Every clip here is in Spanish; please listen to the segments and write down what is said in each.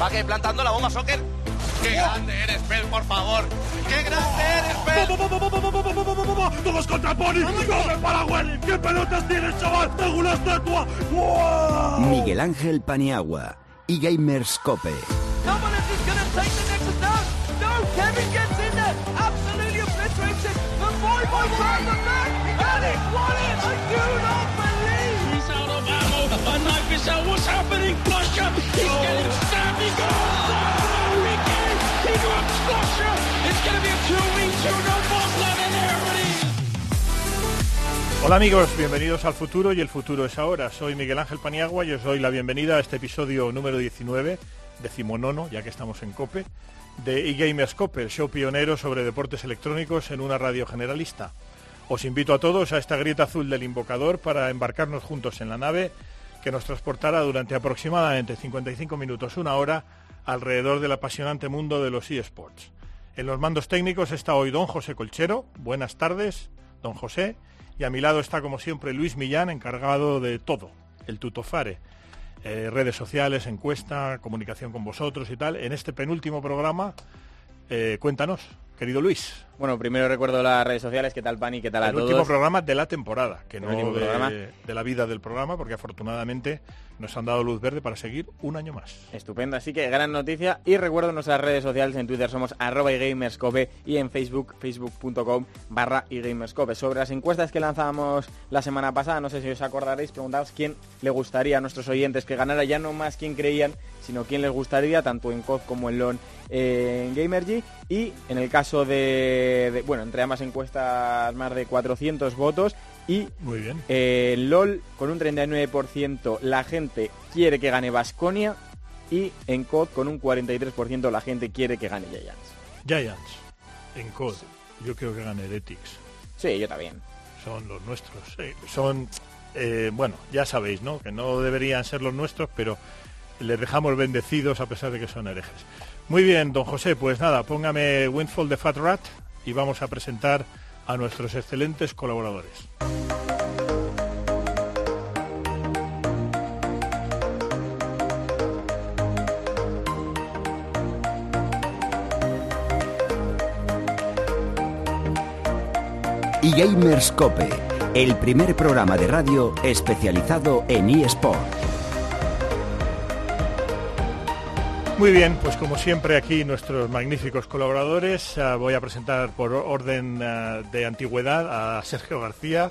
Va que plantando la bomba soccer. ¡Qué grande eres, Pel, por favor! ¡Qué grande eres, Pel! ¡Todos contra Pony! ¡Come para Willy! ¿Qué pelotas tienes, chaval? ¡Tengo una estatua! ¡Wow! Miguel Ángel Paniagua y Gamers Cope. What's happening? Getting Hola amigos, bienvenidos al futuro y el futuro es ahora. Soy Miguel Ángel Paniagua y os doy la bienvenida a este episodio número 19, decimonono, ya que estamos en COPE, de eGamers COPE, el show pionero sobre deportes electrónicos en una radio generalista. Os invito a todos a esta grieta azul del invocador para embarcarnos juntos en la nave que nos transportará durante aproximadamente 55 minutos, una hora, alrededor del apasionante mundo de los eSports. En los mandos técnicos está hoy don José Colchero. Buenas tardes, don José. Y a mi lado está, como siempre, Luis Millán, encargado de todo, el tutofare. Eh, redes sociales, encuesta, comunicación con vosotros y tal. En este penúltimo programa, eh, cuéntanos, querido Luis. Bueno, primero recuerdo las redes sociales, qué tal Pani, qué tal a el todos. último programa de la temporada, que El no de, programa. de la vida del programa, porque afortunadamente nos han dado luz verde para seguir un año más. Estupendo, así que gran noticia. Y recuerdo nuestras redes sociales, en Twitter somos arroba gamerscope y en Facebook, facebook.com barra gamerscope. Sobre las encuestas que lanzábamos la semana pasada, no sé si os acordaréis, preguntaos quién le gustaría a nuestros oyentes que ganara ya no más quién creían, sino quién les gustaría, tanto en COD como en LON eh, en Gamergy. Y en el caso de, de- bueno, entre ambas encuestas más de 400 votos. Y Muy bien. eh, LOL con un 39% la gente quiere que gane Basconia y en COD con un 43% la gente quiere que gane Giants. Giants, en COD, yo creo que gana Heretics. Sí, yo también. son los nuestros. eh, son, eh, bueno, ya sabéis, ¿no? Que no deberían ser los nuestros, pero les dejamos bendecidos a pesar de que son herejes. Muy bien, don José, pues nada, póngame Windfall de Fat Rat y vamos a presentar a nuestros excelentes colaboradores. Y Gamers Cope, el primer programa de radio especializado en eSport. Muy bien, pues como siempre aquí nuestros magníficos colaboradores. Ah, voy a presentar por orden ah, de antigüedad a Sergio García.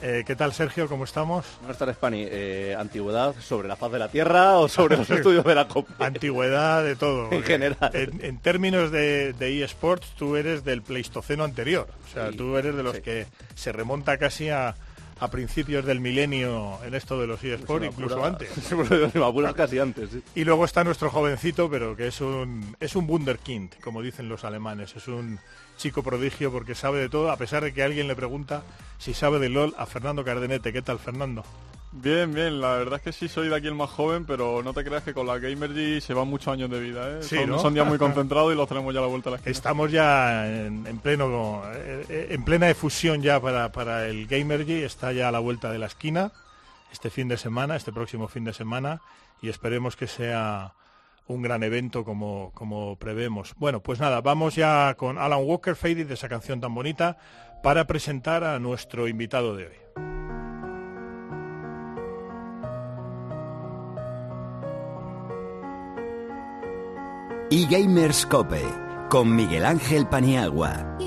Eh, ¿Qué tal, Sergio? ¿Cómo estamos? Buenas tardes, Pani. Eh, ¿Antigüedad sobre la faz de la Tierra o sobre los estudios de la COPE? Antigüedad de todo. porque general. En, en términos de, de eSports, tú eres del Pleistoceno anterior. O sea, Sí, tú eres de los sí. que se remonta casi a, a principios del milenio en esto de los eSports, incluso antes. Casi antes, sí. Y luego está nuestro jovencito, pero que es un, es un Wunderkind, como dicen los alemanes. Es un chico prodigio porque sabe de todo, a pesar de que alguien le pregunta si sabe de LOL a Fernando Cardenete. ¿Qué tal, Fernando? Bien, bien, la verdad es que sí soy de aquí el más joven, pero no te creas que con la Gamergy se van muchos años de vida, ¿eh? Sí, son, ¿no? son días muy concentrados y los tenemos ya a la vuelta de la esquina. Estamos ya en, en pleno eh, en plena efusión ya para, para el Gamergy, está ya a la vuelta de la esquina este fin de semana, este próximo fin de semana, y esperemos que sea un gran evento como, como prevemos. Bueno, pues nada, vamos ya con Alan Walker Faded de esa canción tan bonita para presentar a nuestro invitado de hoy. Y Gamers Cope, con Miguel Ángel Paniagua.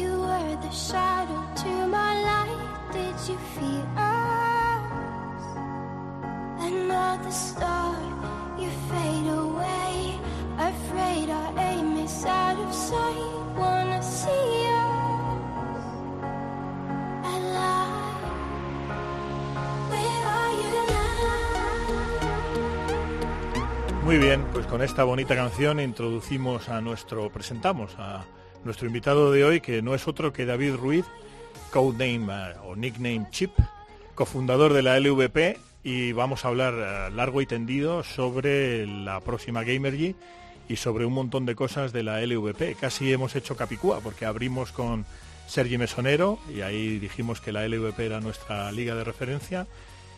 Muy bien, pues con esta bonita canción introducimos a nuestro, presentamos a nuestro invitado de hoy, que no es otro que David Ruiz, codename o nickname Chip, cofundador de la LVP, y vamos a hablar eh, largo y tendido sobre la próxima Gamergy y sobre un montón de cosas de la LVP. Casi hemos hecho capicúa, porque abrimos con Sergi Mesonero y ahí dijimos que la LVP era nuestra liga de referencia.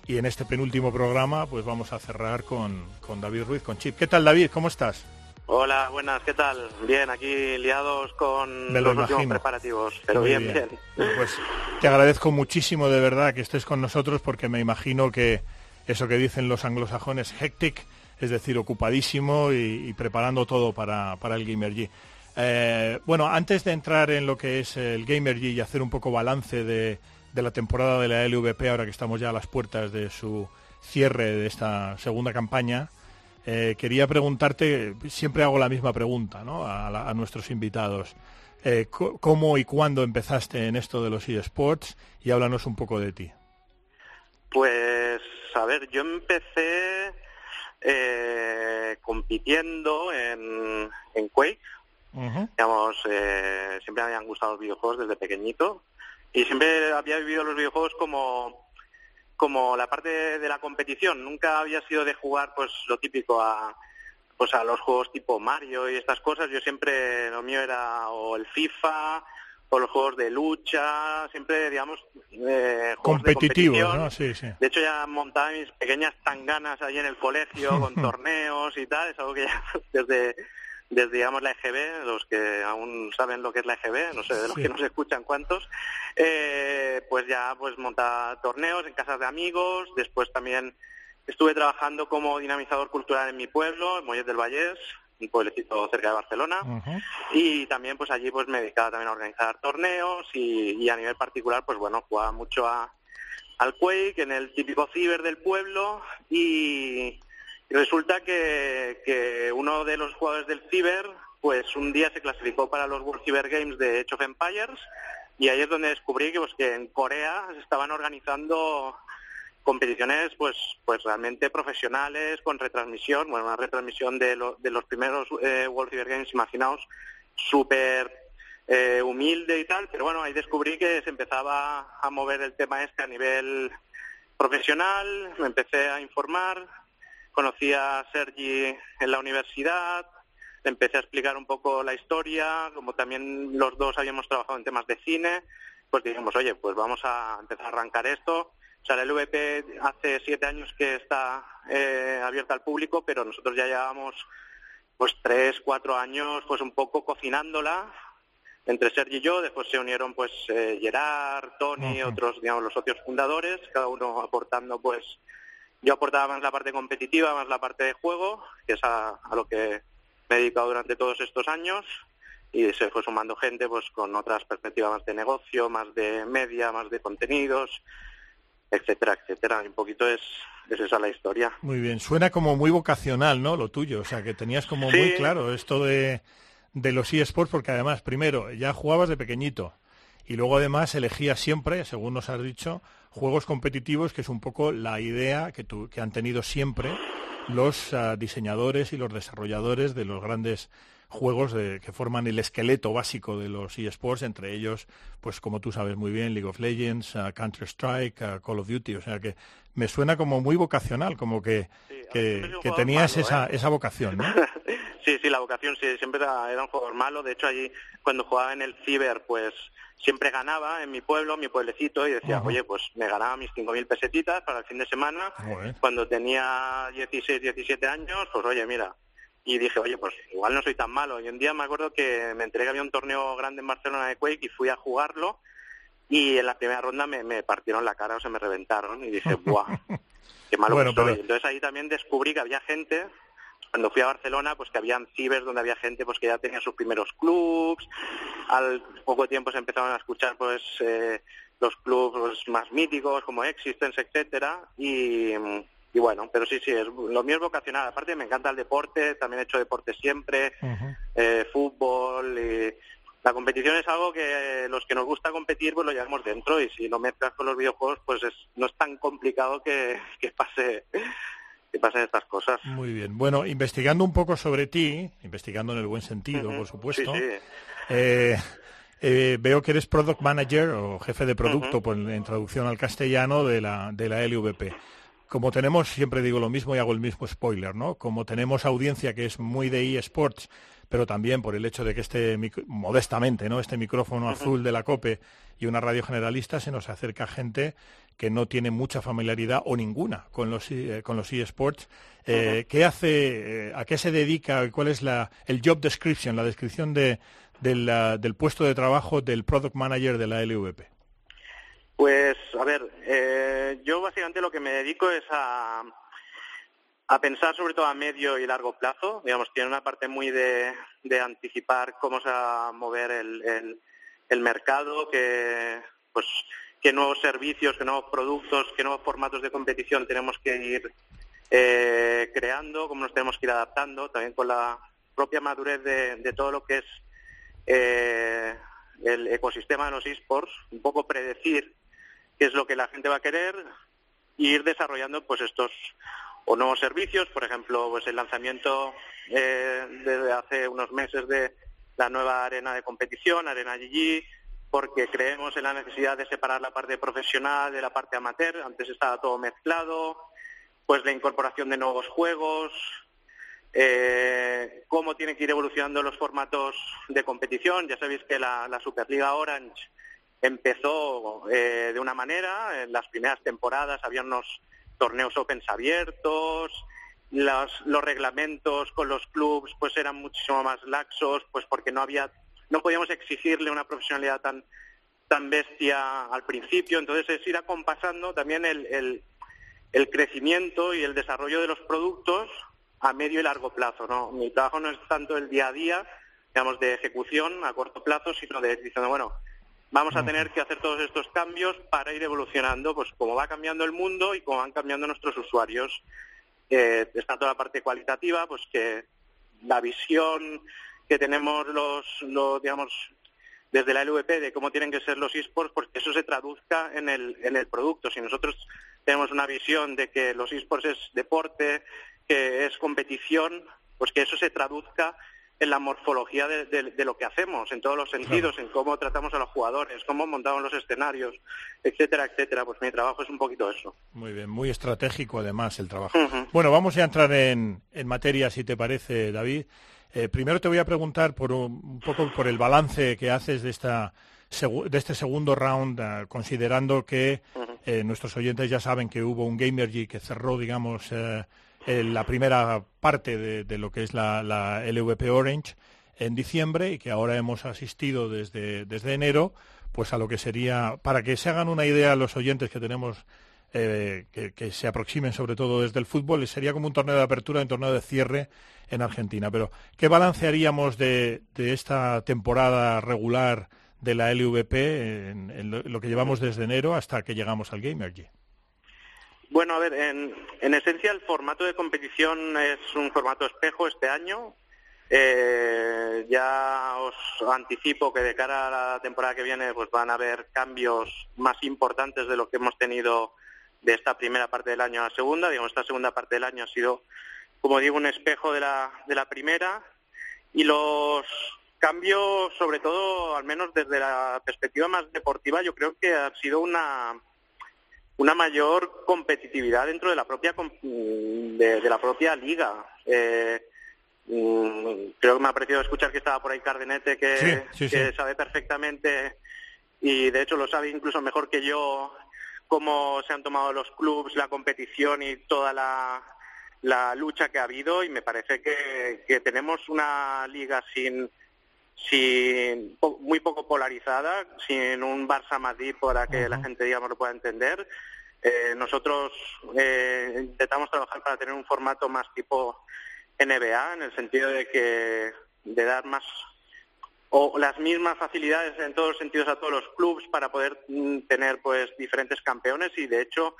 Y en este penúltimo programa, pues vamos a cerrar con, con David Ruiz, con Chip. ¿Qué tal, David? ¿Cómo estás? Hola, buenas, ¿qué tal? Bien, aquí liados con Me lo los últimos preparativos, pero bien, bien. Pues te agradezco muchísimo de verdad que estés con nosotros porque me imagino que eso que dicen los anglosajones hectic, es decir, ocupadísimo y, y preparando todo para, para el Gamer G. Eh, bueno, antes de entrar en lo que es el Gamer G y hacer un poco balance de, de la temporada de la LVP, ahora que estamos ya a las puertas de su cierre de esta segunda campaña, eh, quería preguntarte, siempre hago la misma pregunta ¿no? a, la- a nuestros invitados. Eh, ¿Cómo y cuándo empezaste en esto de los eSports? Y háblanos un poco de ti. Pues, a ver, yo empecé eh, compitiendo en, en Quake, digamos, eh, siempre me habían gustado los videojuegos desde pequeñito y siempre había vivido los videojuegos como como la parte de la competición. Nunca había sido de jugar, pues, lo típico a pues a los juegos tipo Mario y estas cosas. Yo siempre lo mío era o el FIFA o los juegos de lucha, siempre, digamos, eh, juegos de. ¿no? Sí, sí. De hecho, ya montaba mis pequeñas tanganas ahí en el colegio con torneos y tal. Es algo que ya desde, desde digamos, la EGB, los que aún saben lo que es la EGB, no sé, de los Sí. que nos escuchan cuántos, eh, pues ya pues montaba torneos en casas de amigos. Después también estuve trabajando como dinamizador cultural en mi pueblo, en Mollet del Vallés, un pueblecito cerca de Barcelona y también pues allí pues me dedicaba también a organizar torneos y, y a nivel particular pues bueno jugaba mucho a, al Quake en el típico ciber del pueblo y, resulta que, que uno de los jugadores del ciber pues un día se clasificó para los World Cyber Games de Age of Empires y ahí es donde descubrí que pues que en Corea se estaban organizando competiciones pues pues realmente profesionales con retransmisión bueno una retransmisión de, lo- de los primeros eh, World Cyber Games imaginaos súper eh, humilde y tal pero bueno ahí descubrí que se empezaba a mover el tema este a nivel profesional me empecé a informar conocí a Sergi en la universidad le empecé a explicar un poco la historia como también los dos habíamos trabajado en temas de cine pues dijimos oye pues vamos a empezar a arrancar esto o sea, la LVP hace siete años que está eh, abierta al público, pero nosotros ya llevamos pues tres, cuatro años pues un poco cocinándola entre Sergi y yo. Después se unieron pues eh, Gerard, Tony, otros, digamos, los socios fundadores, cada uno aportando pues yo aportaba más la parte competitiva, más la parte de juego, que es a, a lo que me he dedicado durante todos estos años y se fue sumando gente pues con otras perspectivas más de negocio, más de media, más de contenidos, etcétera, etcétera. Y un poquito es, es esa la historia. Muy bien, suena como muy vocacional, ¿no? Lo tuyo, o sea, que tenías como Sí. muy claro esto de, de los eSports, porque además, primero, ya jugabas de pequeñito y luego además elegías siempre, según nos has dicho, juegos competitivos, que es un poco la idea que, tu- que han tenido siempre los ah, diseñadores y los desarrolladores de los grandes juegos de- que forman el esqueleto básico de los eSports, entre ellos, pues como tú sabes muy bien, League of Legends, ah, Counter-Strike, ah, Call of Duty, o sea que me suena como muy vocacional, como que, que, tenías malo, esa, ¿eh? esa vocación, ¿no? Sí, sí, la vocación sí, siempre era, era un jugador malo. De hecho, allí cuando jugaba en el ciber, pues siempre ganaba en mi pueblo, mi pueblecito, y decía, Ajá. oye, pues me ganaba mis 5.000 pesetitas para el fin de semana. Cuando tenía 16, 17 años, pues oye, mira. Y dije, oye, pues igual no soy tan malo. Y un día me acuerdo que me enteré que había un torneo grande en Barcelona de Quake y fui a jugarlo. Y en la primera ronda me, me partieron la cara o se me reventaron. Y dije, ¡buah! Qué malo Bueno, que soy. pero- Entonces ahí también descubrí que había gente, cuando fui a Barcelona, pues que habían cibers donde había gente pues que ya tenía sus primeros clubs. Al poco tiempo se empezaron a escuchar pues eh, los clubs más míticos como Existence, etcétera. Y, y bueno, pero sí, sí, es, lo mío es vocacional. Aparte me encanta el deporte, también he hecho deporte siempre, eh, fútbol. Y la competición es algo que los que nos gusta competir pues lo llevamos dentro y si lo mezclas con los videojuegos pues es, no es tan complicado que, que pase que pasen estas cosas. Muy bien. Bueno, investigando un poco sobre ti, investigando en el buen sentido, por supuesto, Sí, sí. eh, eh, veo que eres Product Manager o jefe de producto, pues, en traducción al castellano, de la, de la LVP. Como tenemos, siempre digo lo mismo y hago el mismo spoiler, ¿no? Como tenemos audiencia que es muy de eSports, pero también por el hecho de que este, modestamente, ¿no? este micrófono azul de la COPE y una radio generalista se nos acerca gente que no tiene mucha familiaridad o ninguna con los, eh, con los eSports. Eh, ¿Qué hace, eh, a qué se dedica, cuál es la, el job description, la descripción de, del, del puesto de trabajo del product manager de la LVP? Pues, a ver, eh, yo básicamente lo que me dedico es a, a pensar sobre todo a medio y largo plazo. Digamos, tiene una parte muy de, de anticipar cómo se va a mover el, el, el mercado, que, pues, qué nuevos servicios, qué nuevos productos, qué nuevos formatos de competición tenemos que ir eh, creando, cómo nos tenemos que ir adaptando, también con la propia madurez de, de todo lo que es eh, el ecosistema de los esports, un poco predecir qué es lo que la gente va a querer y ir desarrollando pues estos o nuevos servicios, por ejemplo, pues el lanzamiento eh, desde hace unos meses de la nueva arena de competición, Arena GG, porque creemos en la necesidad de separar la parte profesional de la parte amateur, antes estaba todo mezclado, pues la incorporación de nuevos juegos, eh, cómo tienen que ir evolucionando los formatos de competición. Ya sabéis que la, la Superliga Orange empezó eh, de una manera, en las primeras temporadas había unos torneos opens abiertos, los, reglamentos con los clubs pues eran muchísimo más laxos, pues porque no había, no podíamos exigirle una profesionalidad tan tan bestia al principio, entonces es ir acompasando también el, el, el crecimiento y el desarrollo de los productos a medio y largo plazo. ¿no? Mi trabajo no es tanto el día a día, digamos, de ejecución a corto plazo, sino de diciendo, bueno, vamos a tener que hacer todos estos cambios para ir evolucionando, pues como va cambiando el mundo y como van cambiando nuestros usuarios. Eh, está toda la parte cualitativa, pues que la visión que tenemos los, los digamos, desde la LVP de cómo tienen que ser los esports, pues que eso se traduzca en el, en el producto. Si nosotros tenemos una visión de que los esports es deporte, que es competición, pues que eso se traduzca en la morfología de, de- de lo que hacemos, en todos los sentidos, en cómo tratamos a los jugadores, cómo montamos los escenarios, etcétera, etcétera. Pues mi trabajo es un poquito eso. Muy bien, muy estratégico además el trabajo. Bueno, vamos a entrar en, en materia, si te parece, David. Eh, primero te voy a preguntar por un, un poco por el balance que haces de esta de este segundo round, ah, considerando que eh, nuestros oyentes ya saben que hubo un Gamergy que cerró, digamos, eh, la primera parte de, lo que es la, LVP Orange en diciembre y que ahora hemos asistido desde, desde enero, pues a lo que sería, para que se hagan una idea los oyentes que tenemos eh, que, se aproximen sobre todo desde el fútbol, sería como un torneo de apertura un torneo de cierre en Argentina. Pero, ¿qué balance haríamos de, de esta temporada regular de la LVP en, en lo, que llevamos desde enero hasta que llegamos al Gamergy? Bueno, a ver, en, en esencia el formato de competición es un formato espejo este año. Eh, ya os anticipo que de cara a la temporada que viene pues van a haber cambios más importantes de lo que hemos tenido de esta primera parte del año a la segunda. Digamos, esta segunda parte del año ha sido, como digo, un espejo de la, de la primera. Y los cambios, sobre todo, al menos desde la perspectiva más deportiva, yo creo que ha sido una una mayor competitividad dentro de la propia com- de, de la propia liga. Eh, mm, creo que me ha parecido escuchar que estaba por ahí Cardenete que, Sí, sí, que sí. sabe perfectamente y de hecho lo sabe incluso mejor que yo cómo se han tomado los clubs, la competición y toda la, la lucha que ha habido y me parece que, que tenemos una liga sin sin muy poco polarizada, sin un Barça Madrid para que la gente digamos lo pueda entender. Eh, nosotros eh, intentamos trabajar para tener un formato más tipo NBA, en el sentido de que de dar más o las mismas facilidades en todos los sentidos a todos los clubes para poder mm, tener pues diferentes campeones y de hecho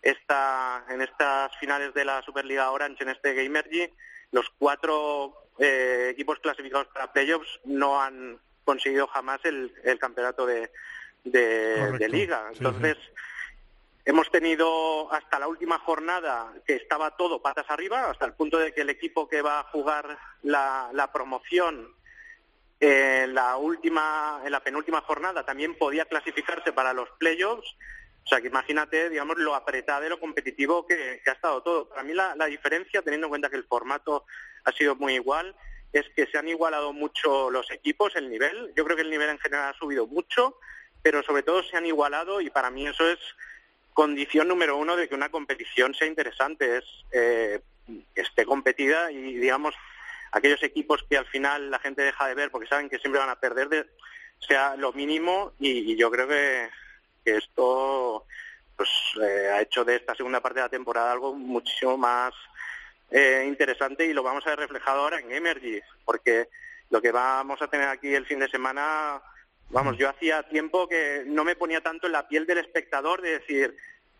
esta en estas finales de la Superliga Orange en este Gamergy los cuatro eh, equipos clasificados para playoffs no han conseguido jamás el, el campeonato de, de, liga. Sí, entonces Hemos tenido hasta la última jornada que estaba todo patas arriba, hasta el punto de que el equipo que va a jugar la, la promoción en la última, en la penúltima jornada también podía clasificarse para los playoffs. O sea que imagínate, digamos, lo apretado y lo competitivo que, ha estado todo. Para mí la, diferencia, teniendo en cuenta que el formato ha sido muy igual, es que se han igualado mucho los equipos, el nivel. Yo creo que el nivel en general ha subido mucho, pero sobre todo se han igualado y para mí eso es condición número uno de que una competición sea interesante, es eh, esté competida y digamos aquellos equipos que al final la gente deja de ver porque saben que siempre van a perder de, sea lo mínimo y yo creo que, que esto pues eh, ha hecho de esta segunda parte de la temporada algo muchísimo más eh, interesante y lo vamos a ver reflejado ahora en Emergy, porque lo que vamos a tener aquí el fin de semana, vamos, yo hacía tiempo que no me ponía tanto en la piel del espectador de decir,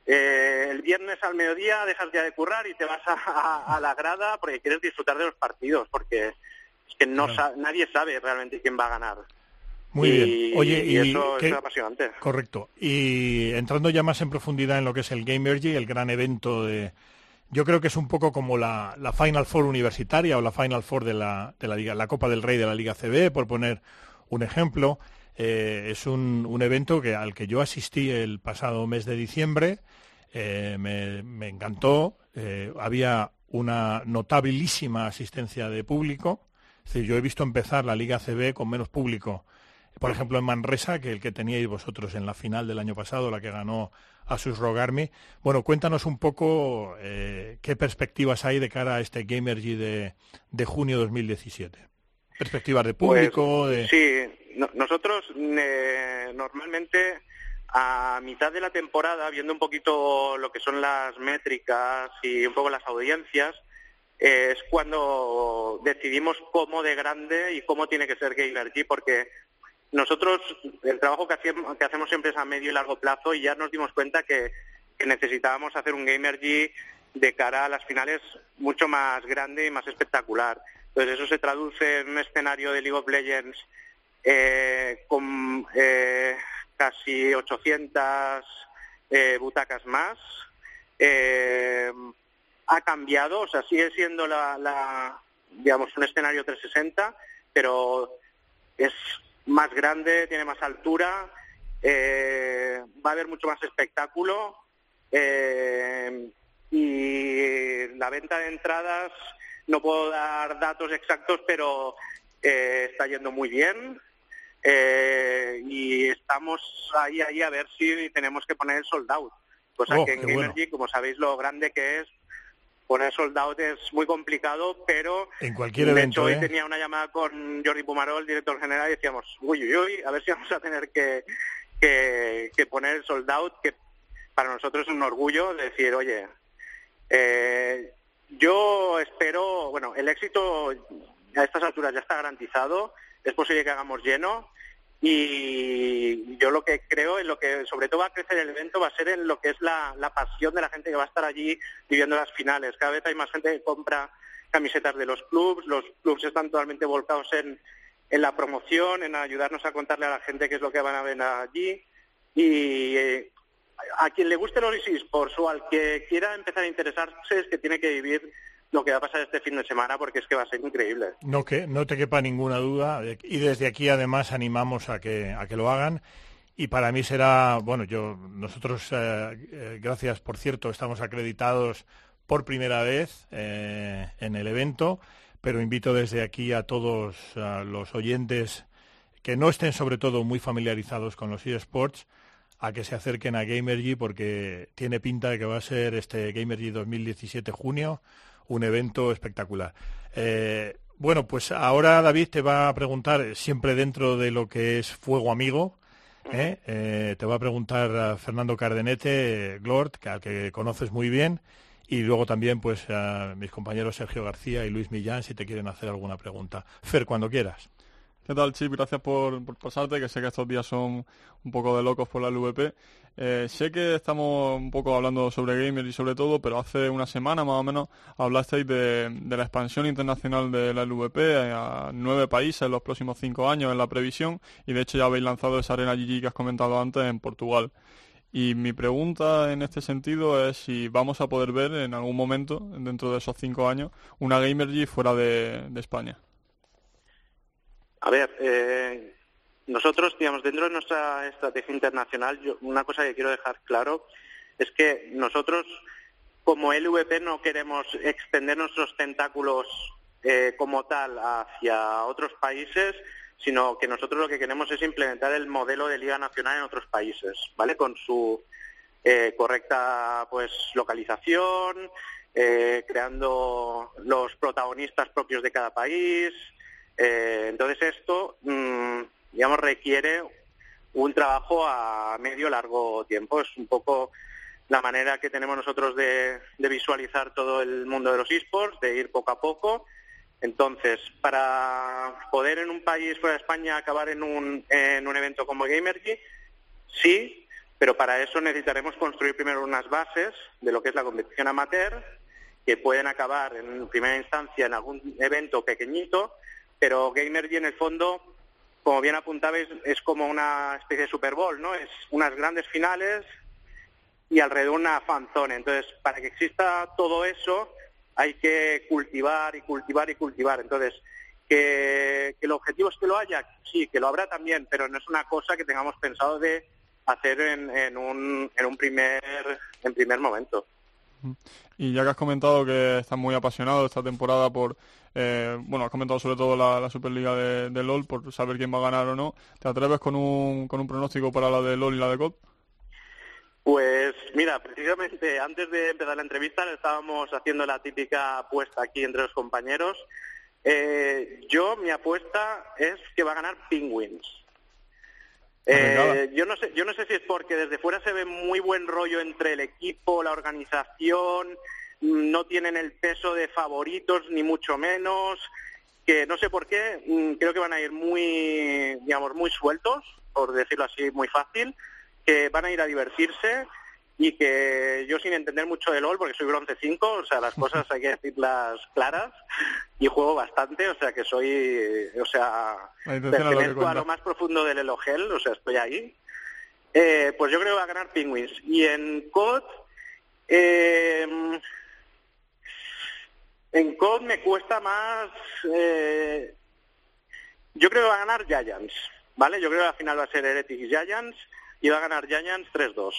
eh, el viernes al mediodía dejas ya de currar y te vas a, a la grada porque quieres disfrutar de los partidos, porque es que no sa- nadie sabe realmente quién va a ganar. Muy Y- bien. Oye, y eso ¿qué- es apasionante. Correcto. Y entrando ya más en profundidad en lo que es el Gamergy, el gran evento de... Yo creo que es un poco como la, la Final Four universitaria o la Final Four de la, de la, Liga, la Copa del Rey de la Liga CB, por poner un ejemplo. Eh, es un, un evento que, al que yo asistí el pasado mes de diciembre. Eh, me, me encantó. Eh, había una notabilísima asistencia de público. Es decir, yo he visto empezar la Liga CB con menos público por ejemplo, en Manresa, que el que teníais vosotros en la final del año pasado, la que ganó Asus Rogarmi. Bueno, cuéntanos un poco eh, qué perspectivas hay de cara a este Gamergy de, de junio 2017. Perspectivas de público, de... Pues, Sí, no- nosotros eh, normalmente a mitad de la temporada, viendo un poquito lo que son las métricas y un poco las audiencias, eh, es cuando decidimos cómo de grande y cómo tiene que ser Gamergy, porque nosotros el trabajo que hacemos, que hacemos siempre es a medio y largo plazo y ya nos dimos cuenta que, necesitábamos hacer un Gamergy de cara a las finales mucho más grande y más espectacular. Entonces eso se traduce en un escenario de League of Legends eh, con eh, casi 800 eh, butacas más. Eh, ha cambiado, o sea, sigue siendo la, la, digamos, un escenario 360, pero es más grande, tiene más altura, eh, va a haber mucho más espectáculo eh, y la venta de entradas, no puedo dar datos exactos, pero eh, está yendo muy bien y estamos ahí, ahí a ver si tenemos que poner el sold out. Cosa Oh, que en bueno. Gamergy, como sabéis lo grande que es, poner sold out es muy complicado, pero En cualquier de evento, hecho, hoy ¿eh? tenía una llamada con Jordi Pumarol, director general, y decíamos, uy, uy, uy, a ver si vamos a tener que, que, que poner el sold out, que para nosotros es un orgullo de decir, oye, eh, yo espero, bueno, el éxito a estas alturas ya está garantizado, es posible que hagamos lleno, y yo lo que creo, en lo que sobre todo va a crecer el evento, va a ser en lo que es la, la pasión de la gente que va a estar allí viviendo las finales. Cada vez hay más gente que compra camisetas de los clubs, los clubs están totalmente volcados en, en la promoción, en ayudarnos a contarle a la gente qué es lo que van a ver allí. Y eh, a quien le guste los esports o al que quiera empezar a interesarse es que tiene que vivir lo que va a pasar este fin de semana porque es que va a ser increíble. No, que, no te quepa ninguna duda. Y desde aquí, además, animamos a que, a que lo hagan. Y para mí será, bueno, yo, nosotros, eh, eh, gracias, por cierto, estamos acreditados por primera vez eh, en el evento, pero invito desde aquí a todos los oyentes que no estén sobre todo muy familiarizados con los eSports a que se acerquen a Gamergy porque tiene pinta de que va a ser este Gamergy 2017 junio un evento espectacular. Eh, bueno, pues ahora David te va a preguntar, siempre dentro de lo que es Fuego Amigo, ¿eh? Eh, te va a preguntar a Fernando Cardenete, eh, Glord, que, al que conoces muy bien, y luego también pues a mis compañeros Sergio García y Luis Millán si te quieren hacer alguna pregunta. Fer, cuando quieras. ¿Qué tal, Chip? Gracias por, pasarte, que sé que estos días son un poco de locos por la LVP. Eh, sé que estamos un poco hablando sobre gamers y sobre todo, pero hace una semana más o menos hablasteis de, la expansión internacional de la LVP a nueve países en los próximos cinco años en la previsión y de hecho ya habéis lanzado esa arena GG que has comentado antes en Portugal. Y mi pregunta en este sentido es si vamos a poder ver en algún momento, dentro de esos cinco años, una Gamergy fuera de España. A ver, eh, nosotros, digamos, dentro de nuestra estrategia internacional, yo- una cosa que quiero dejar claro es que nosotros, como LVP, no queremos extender nuestros tentáculos eh, como tal hacia otros países, sino que nosotros lo que queremos es implementar el modelo de liga nacional en otros países, ¿vale? Con su eh, correcta pues localización, eh, creando los protagonistas propios de cada país. Eh, entonces esto, mm, digamos, requiere un trabajo a medio largo tiempo. Es un poco la manera que tenemos nosotros de, visualizar todo el mundo de los esports, de ir poco a poco. Entonces, para poder en un país fuera de España acabar en un, en un evento como Gamergy, sí, pero para eso necesitaremos construir primero unas bases de lo que es la competición amateur, que pueden acabar en primera instancia en algún evento pequeñito, pero Gamergy en el fondo, como bien apuntabais, es como una especie de Super Bowl, ¿no? Es unas grandes finales y alrededor una fanzone. Entonces, para que exista todo eso, hay que cultivar y cultivar y cultivar. Entonces, que, que el objetivo es que lo haya, sí, que lo habrá también, pero no es una cosa que tengamos pensado de hacer en, en, un, en un primer en primer momento. Y ya que has comentado que estás muy apasionado esta temporada por, eh, bueno, has comentado sobre todo la, la Superliga de, de, LOL, por saber quién va a ganar o no, ¿te atreves con un, con un pronóstico para la de LOL y la de COD? Pues mira, precisamente antes de empezar la entrevista estábamos haciendo la típica apuesta aquí entre los compañeros. Eh, yo, mi apuesta es que va a ganar Penguins. Eh, yo no sé, yo no sé si es porque desde fuera se ve muy buen rollo entre el equipo, la organización, no tienen el peso de favoritos ni mucho menos, que no sé por qué, mm, creo que van a ir muy, digamos, muy sueltos, por decirlo así, muy fácil, que van a ir a divertirse y que yo sin entender mucho de LOL, porque soy bronce 5, o sea, las cosas hay que decirlas claras, y juego bastante, o sea, que soy, o sea, pertenezco a lo más profundo del Elogel, o sea, estoy ahí. Eh, pues yo creo que va a ganar Penguins. Y en COD, eh, en COD me cuesta más, eh, yo creo que va a ganar Giants, ¿vale? Yo creo que la final va a ser Heretics Giants, y va a ganar Giants 3-2.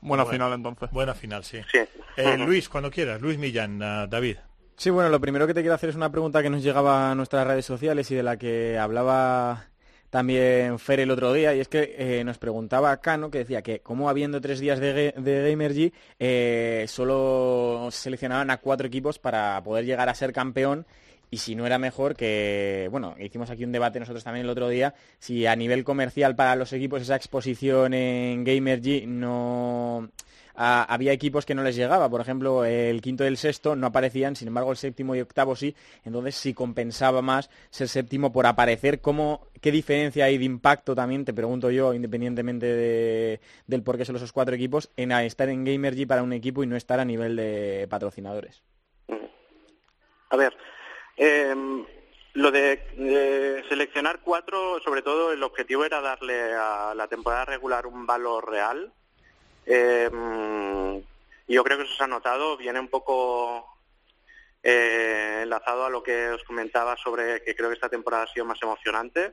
Buena final entonces. Buena final, sí. sí. Eh, Luis, cuando quieras. Luis Millán, uh, David. Sí, bueno, lo primero que te quiero hacer es una pregunta que nos llegaba a nuestras redes sociales y de la que hablaba también Fer el otro día, y es que eh, nos preguntaba Cano, que decía que como habiendo tres días de, de Gamergy, eh, solo seleccionaban a cuatro equipos para poder llegar a ser campeón y si no era mejor que, bueno, hicimos aquí un debate nosotros también el otro día, si a nivel comercial para los equipos esa exposición en Gamergy no... Había equipos que no les llegaba, por ejemplo, el quinto y el sexto no aparecían, sin embargo el séptimo y octavo sí, entonces si compensaba más ser séptimo por aparecer, ¿cómo, ¿qué diferencia hay de impacto también, te pregunto yo, independientemente de, del por qué son esos cuatro equipos, en estar en Gamergy para un equipo y no estar a nivel de patrocinadores? A ver, eh, lo de, seleccionar cuatro, sobre todo el objetivo era darle a la temporada regular un valor real. Eh, yo creo que eso se ha notado, viene un poco eh, enlazado a lo que os comentaba sobre que creo que esta temporada ha sido más emocionante.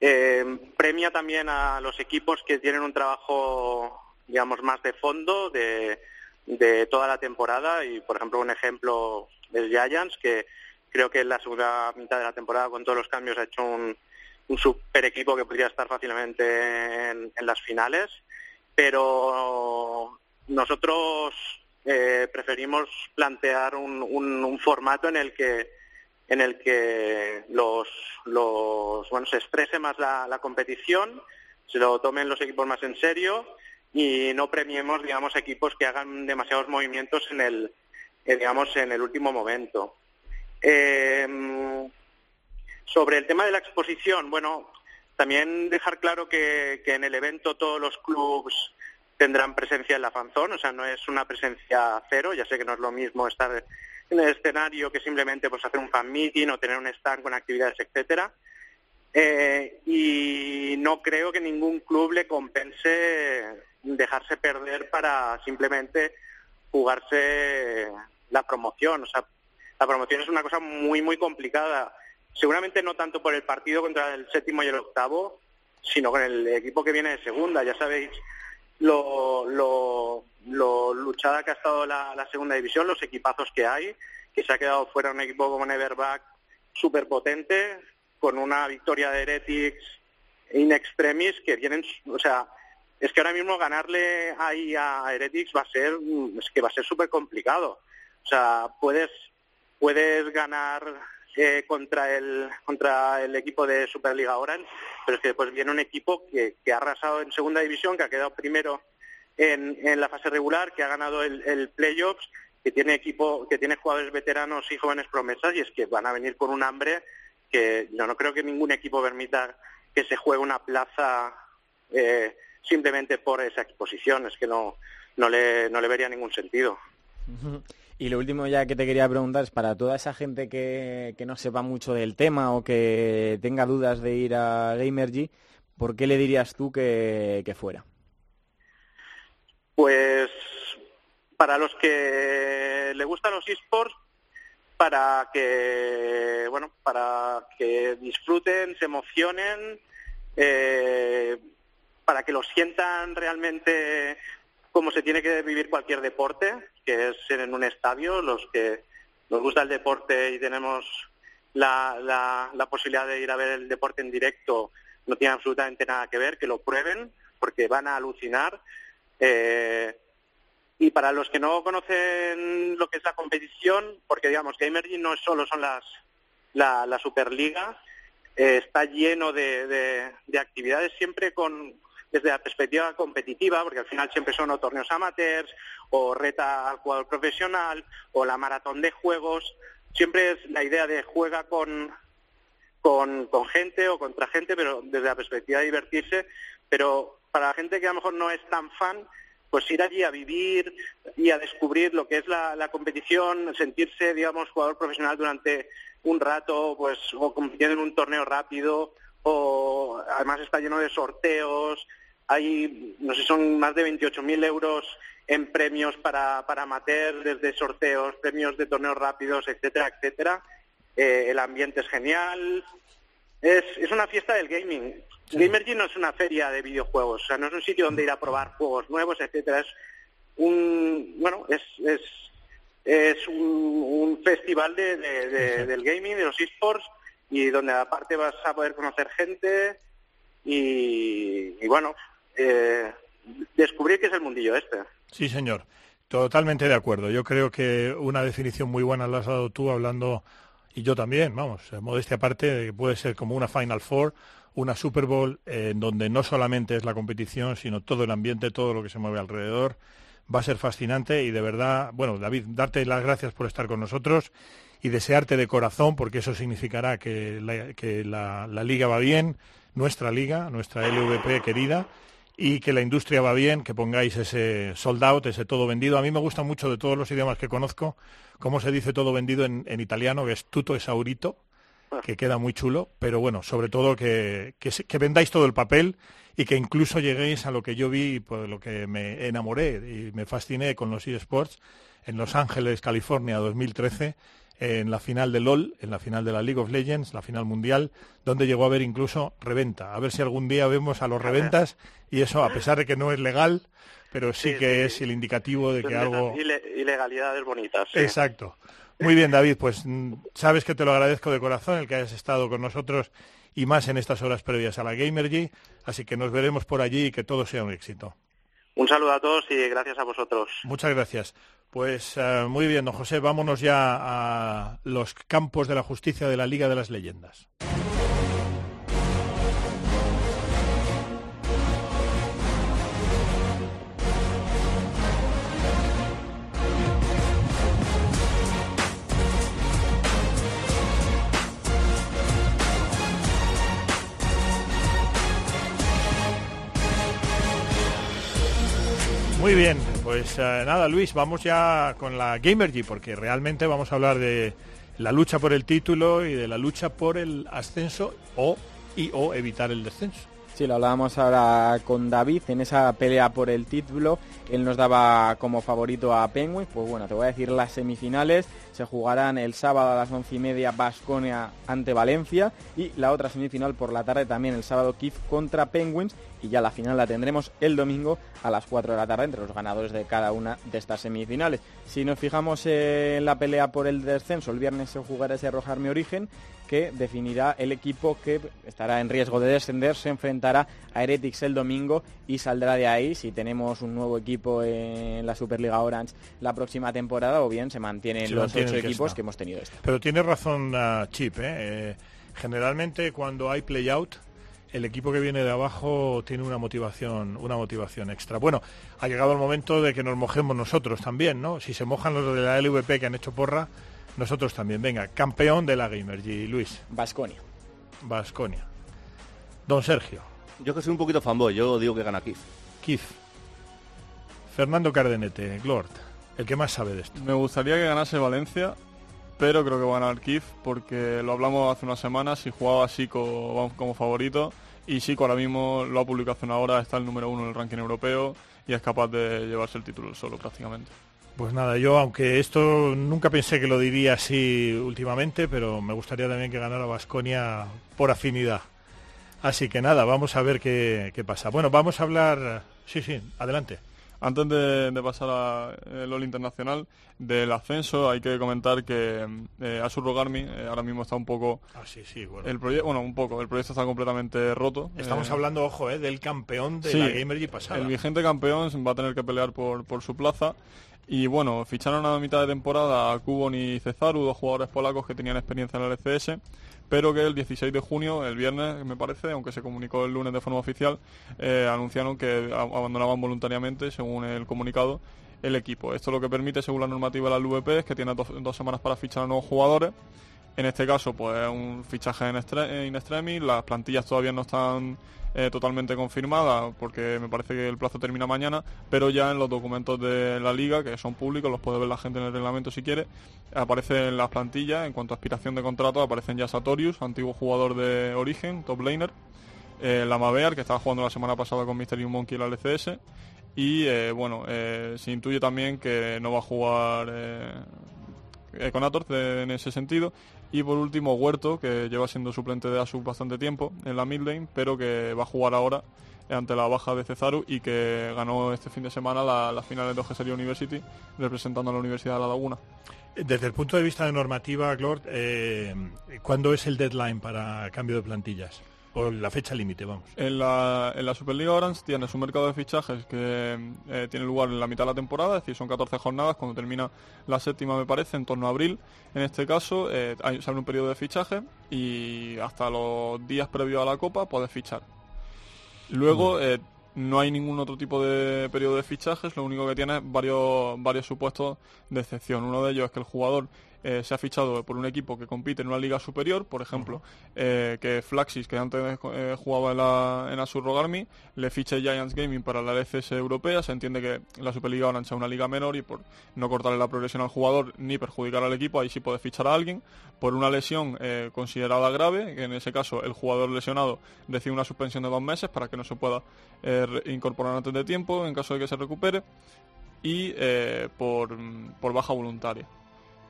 Eh, premia también a los equipos que tienen un trabajo, digamos, más de fondo de, toda la temporada y, por ejemplo, un ejemplo es Giants, que Creo que en la segunda mitad de la temporada, con todos los cambios, ha hecho un, super equipo que podría estar fácilmente en, en las finales. Pero nosotros eh, preferimos plantear un, un, un, formato en el que en el que los, los bueno se exprese más la, competición, se lo tomen los equipos más en serio y no premiemos digamos equipos que hagan demasiados movimientos en el eh, digamos en el último momento. Eh, sobre el tema de la exposición, bueno, también dejar claro que, en el evento todos los clubes tendrán presencia en la fanzón, o sea, no es una presencia cero, ya sé que no es lo mismo estar en el escenario que simplemente pues hacer un fan meeting o tener un stand con actividades, etcétera. Eh, y no creo que ningún club le compense dejarse perder para simplemente jugarse la promoción. O sea, la promoción es una cosa muy, muy complicada. Seguramente no tanto por el partido contra el séptimo y el octavo, sino con el equipo que viene de segunda. Ya sabéis lo, lo, lo luchada que ha estado la, la, segunda división, los equipazos que hay, que se ha quedado fuera un equipo como Neverback súper potente, con una victoria de Heretics in extremis que vienen, o sea, es que ahora mismo ganarle ahí a Heretics va a ser, que va a ser súper complicado. O sea, puedes, puedes ganar eh, contra el contra el equipo de Superliga Orange, pero es que después viene un equipo que, que ha arrasado en segunda división, que ha quedado primero en, en la fase regular, que ha ganado el, el playoffs, que tiene equipo, que tiene jugadores veteranos y jóvenes promesas, y es que van a venir con un hambre que yo no creo que ningún equipo permita que se juegue una plaza eh, simplemente por esa exposición, es que no, no, le, no le vería ningún sentido. Y lo último ya que te quería preguntar es para toda esa gente que, que no sepa mucho del tema o que tenga dudas de ir a Gamergy, ¿por qué le dirías tú que, fuera? Pues para los que le gustan los esports, para que bueno, para que disfruten, se emocionen, eh, para que lo sientan realmente como se tiene que vivir cualquier deporte, que es en un estadio, los que nos gusta el deporte y tenemos la, la, la posibilidad de ir a ver el deporte en directo, no tiene absolutamente nada que ver, que lo prueben, porque van a alucinar. Eh, y para los que no conocen lo que es la competición, porque digamos que Gamergy no solo son las la, Superliga, eh, está lleno de, de actividades siempre con desde la perspectiva competitiva, porque al final siempre son o torneos amateurs, o reta al jugador profesional, o la maratón de juegos. Siempre es la idea de juega con, con, gente o contra gente, pero desde la perspectiva de divertirse. Pero para la gente que a lo mejor no es tan fan, pues ir allí a vivir y a descubrir lo que es la, la competición, sentirse, digamos, jugador profesional durante un rato, pues, o compitiendo en un torneo rápido, o además está lleno de sorteos, hay, no sé, son más de 28.000 euros en premios para, para amateur, desde sorteos, premios de torneos rápidos, etcétera, etcétera. Eh, el ambiente es genial. Es, es una fiesta del gaming. Gamergy no es una feria de videojuegos, o sea, no es un sitio donde ir a probar juegos nuevos, etcétera. Es un, bueno, es, es, es un, un festival de, de, de, del gaming, de los esports, y donde aparte vas a poder conocer gente y, y bueno, eh, descubrir qué es el mundillo este. Sí, señor. Totalmente de acuerdo. Yo creo que una definición muy buena la has dado tú hablando, y yo también, vamos, modestia aparte, puede ser como una Final Four, una Super Bowl, eh, en donde no solamente es la competición, sino todo el ambiente, todo lo que se mueve alrededor. Va a ser fascinante y de verdad, bueno, David, darte las gracias por estar con nosotros y desearte de corazón, porque eso significará que la liga va bien, nuestra liga, nuestra LVP querida, y que la industria va bien, que pongáis ese sold out, ese todo vendido. A mí me gusta mucho de todos los idiomas que conozco, cómo se dice todo vendido en, en italiano, que es tutto esaurito, que queda muy chulo, pero bueno, sobre todo que, que, que, vendáis todo el papel y que incluso lleguéis a lo que yo vi, por lo que me enamoré y me fasciné con los eSports en Los Ángeles, California, 2013, en la final de LOL, en la final de la League of Legends, la final mundial, donde llegó a haber incluso reventa. A ver si algún día vemos a los reventas y eso, a pesar de que no es legal, pero sí, sí que sí. es el indicativo de que algo... Ilegalidades bonitas. Exacto. Muy bien, David, pues mm, sabes que te lo agradezco de corazón el que hayas estado con nosotros y más en estas horas previas a la Gamergy, así que nos veremos por allí y que todo sea un éxito. Un saludo a todos y gracias a vosotros. Muchas gracias. Pues uh, muy bien, don José, vámonos ya a los campos de la justicia de la Liga de las Leyendas. Muy bien, pues uh, nada, Luis, vamos ya con la Gamergy, porque realmente vamos a hablar de la lucha por el título y de la lucha por el ascenso o y o evitar el descenso. Sí, lo hablábamos ahora con David en esa pelea por el título. Él nos daba como favorito a Penguin. Pues bueno, te voy a decir las semifinales. Se jugarán el sábado a las once y media Basconia ante Valencia. Y la otra semifinal por la tarde también el sábado Kiev contra Penguins. y ya la final la tendremos el domingo a las 4 de la tarde entre los ganadores de cada una de estas semifinales. Si nos fijamos en la pelea por el descenso, el viernes se jugará ese arrojarme origen que definirá el equipo que estará en riesgo de descender, se enfrentará a Heretics el domingo y saldrá de ahí si tenemos un nuevo equipo en la Superliga Orange la próxima temporada o bien se mantienen Se los mantiene ocho equipos está. que hemos tenido este. Pero tiene razón ah, Chip, ¿eh? Eh, Generalmente cuando hay play-out, el equipo que viene de abajo tiene una motivación, una motivación extra. Bueno, ha llegado el momento de que nos mojemos nosotros también, ¿no? Si se mojan los de la LVP que han hecho porra, nosotros también. Venga, campeón de la Gamergy, Luis. Vasconia. Vasconia. Don Sergio. Yo que soy un poquito fanboy, yo digo que gana Kif. Kif. Fernando Cardenete, Glort, el que más sabe de esto. Me gustaría que ganase Valencia, pero creo que va a ganar Kiev porque lo hablamos hace unas semanas y jugaba Sico vamos, como favorito y Sico ahora mismo lo ha publicado hace una hora, está el número uno en el ranking europeo y es capaz de llevarse el título solo prácticamente. Pues nada, yo aunque esto nunca pensé que lo diría así últimamente, pero me gustaría también que ganara Vasconia por afinidad. Así que nada, vamos a ver qué, qué pasa. Bueno, vamos a hablar... Sí, sí, adelante. Antes de, de pasar al LOL internacional, del ascenso hay que comentar que eh, Asur Rogarmi eh, ahora mismo está un poco... Ah, sí, sí, bueno. El proyecto, bueno, un poco, el proyecto está completamente roto. Estamos Eh, hablando, ojo, eh, del campeón de Sí, la Gamergy pasada. El vigente campeón va a tener que pelear por, por su plaza. Y bueno, ficharon a mitad de temporada a Kubon y Cesaru, dos jugadores polacos que tenían experiencia en el LCS, pero que el 16 de junio, el viernes me parece, aunque se comunicó el lunes de forma oficial, eh, anunciaron que abandonaban voluntariamente, según el comunicado, el equipo. Esto lo que permite, según la normativa de la LVP, es que tiene dos, semanas para fichar a nuevos jugadores. En este caso, pues un fichaje en, in extremis, las plantillas todavía no están eh, totalmente confirmadas porque me parece que el plazo termina mañana, pero ya en los documentos de la liga, que son públicos, los puede ver la gente en el reglamento si quiere, aparecen las plantillas, en cuanto a aspiración de contrato, aparecen ya Satorius, antiguo jugador de origen, top laner, eh, la Mavear, que estaba jugando la semana pasada con Mysterium Monkey en la LCS, y eh, bueno, eh, se intuye también que no va a jugar eh, con Ator de- en ese sentido. Y por último, Huerto, que lleva siendo suplente de Asus bastante tiempo en la mid lane, pero que va a jugar ahora ante la baja de Cesaru y que ganó este fin de semana la- las finales de Ogesería University representando a la Universidad de La Laguna. Desde el punto de vista de normativa, Glord, eh, ¿cuándo es el deadline para cambio de plantillas? O la fecha límite, vamos. En la, en la Superliga Orange tienes un mercado de fichajes que eh, tiene lugar en la mitad de la temporada, es decir, son 14 jornadas, cuando termina la séptima me parece, en torno a abril. En este caso eh, hay, se abre un periodo de fichaje y hasta los días previos a la Copa puedes fichar. Luego eh, no hay ningún otro tipo de periodo de fichajes, lo único que tiene es varios, varios supuestos de excepción. Uno de ellos es que el jugador eh, se ha fichado por un equipo que compite en una liga superior, por ejemplo, eh, que Flaxis, que antes eh, jugaba en, la, en Asur Rogarmi, le fiche Giants Gaming para la LCS europea. Se entiende que la Superliga Orange es una liga menor y por no cortarle la progresión al jugador ni perjudicar al equipo, ahí sí puede fichar a alguien. Por una lesión considerada grave, que en ese caso el jugador lesionado recibe una suspensión de dos meses para que no se pueda incorporar antes de tiempo en caso de que se recupere. Y eh, por, por baja voluntaria.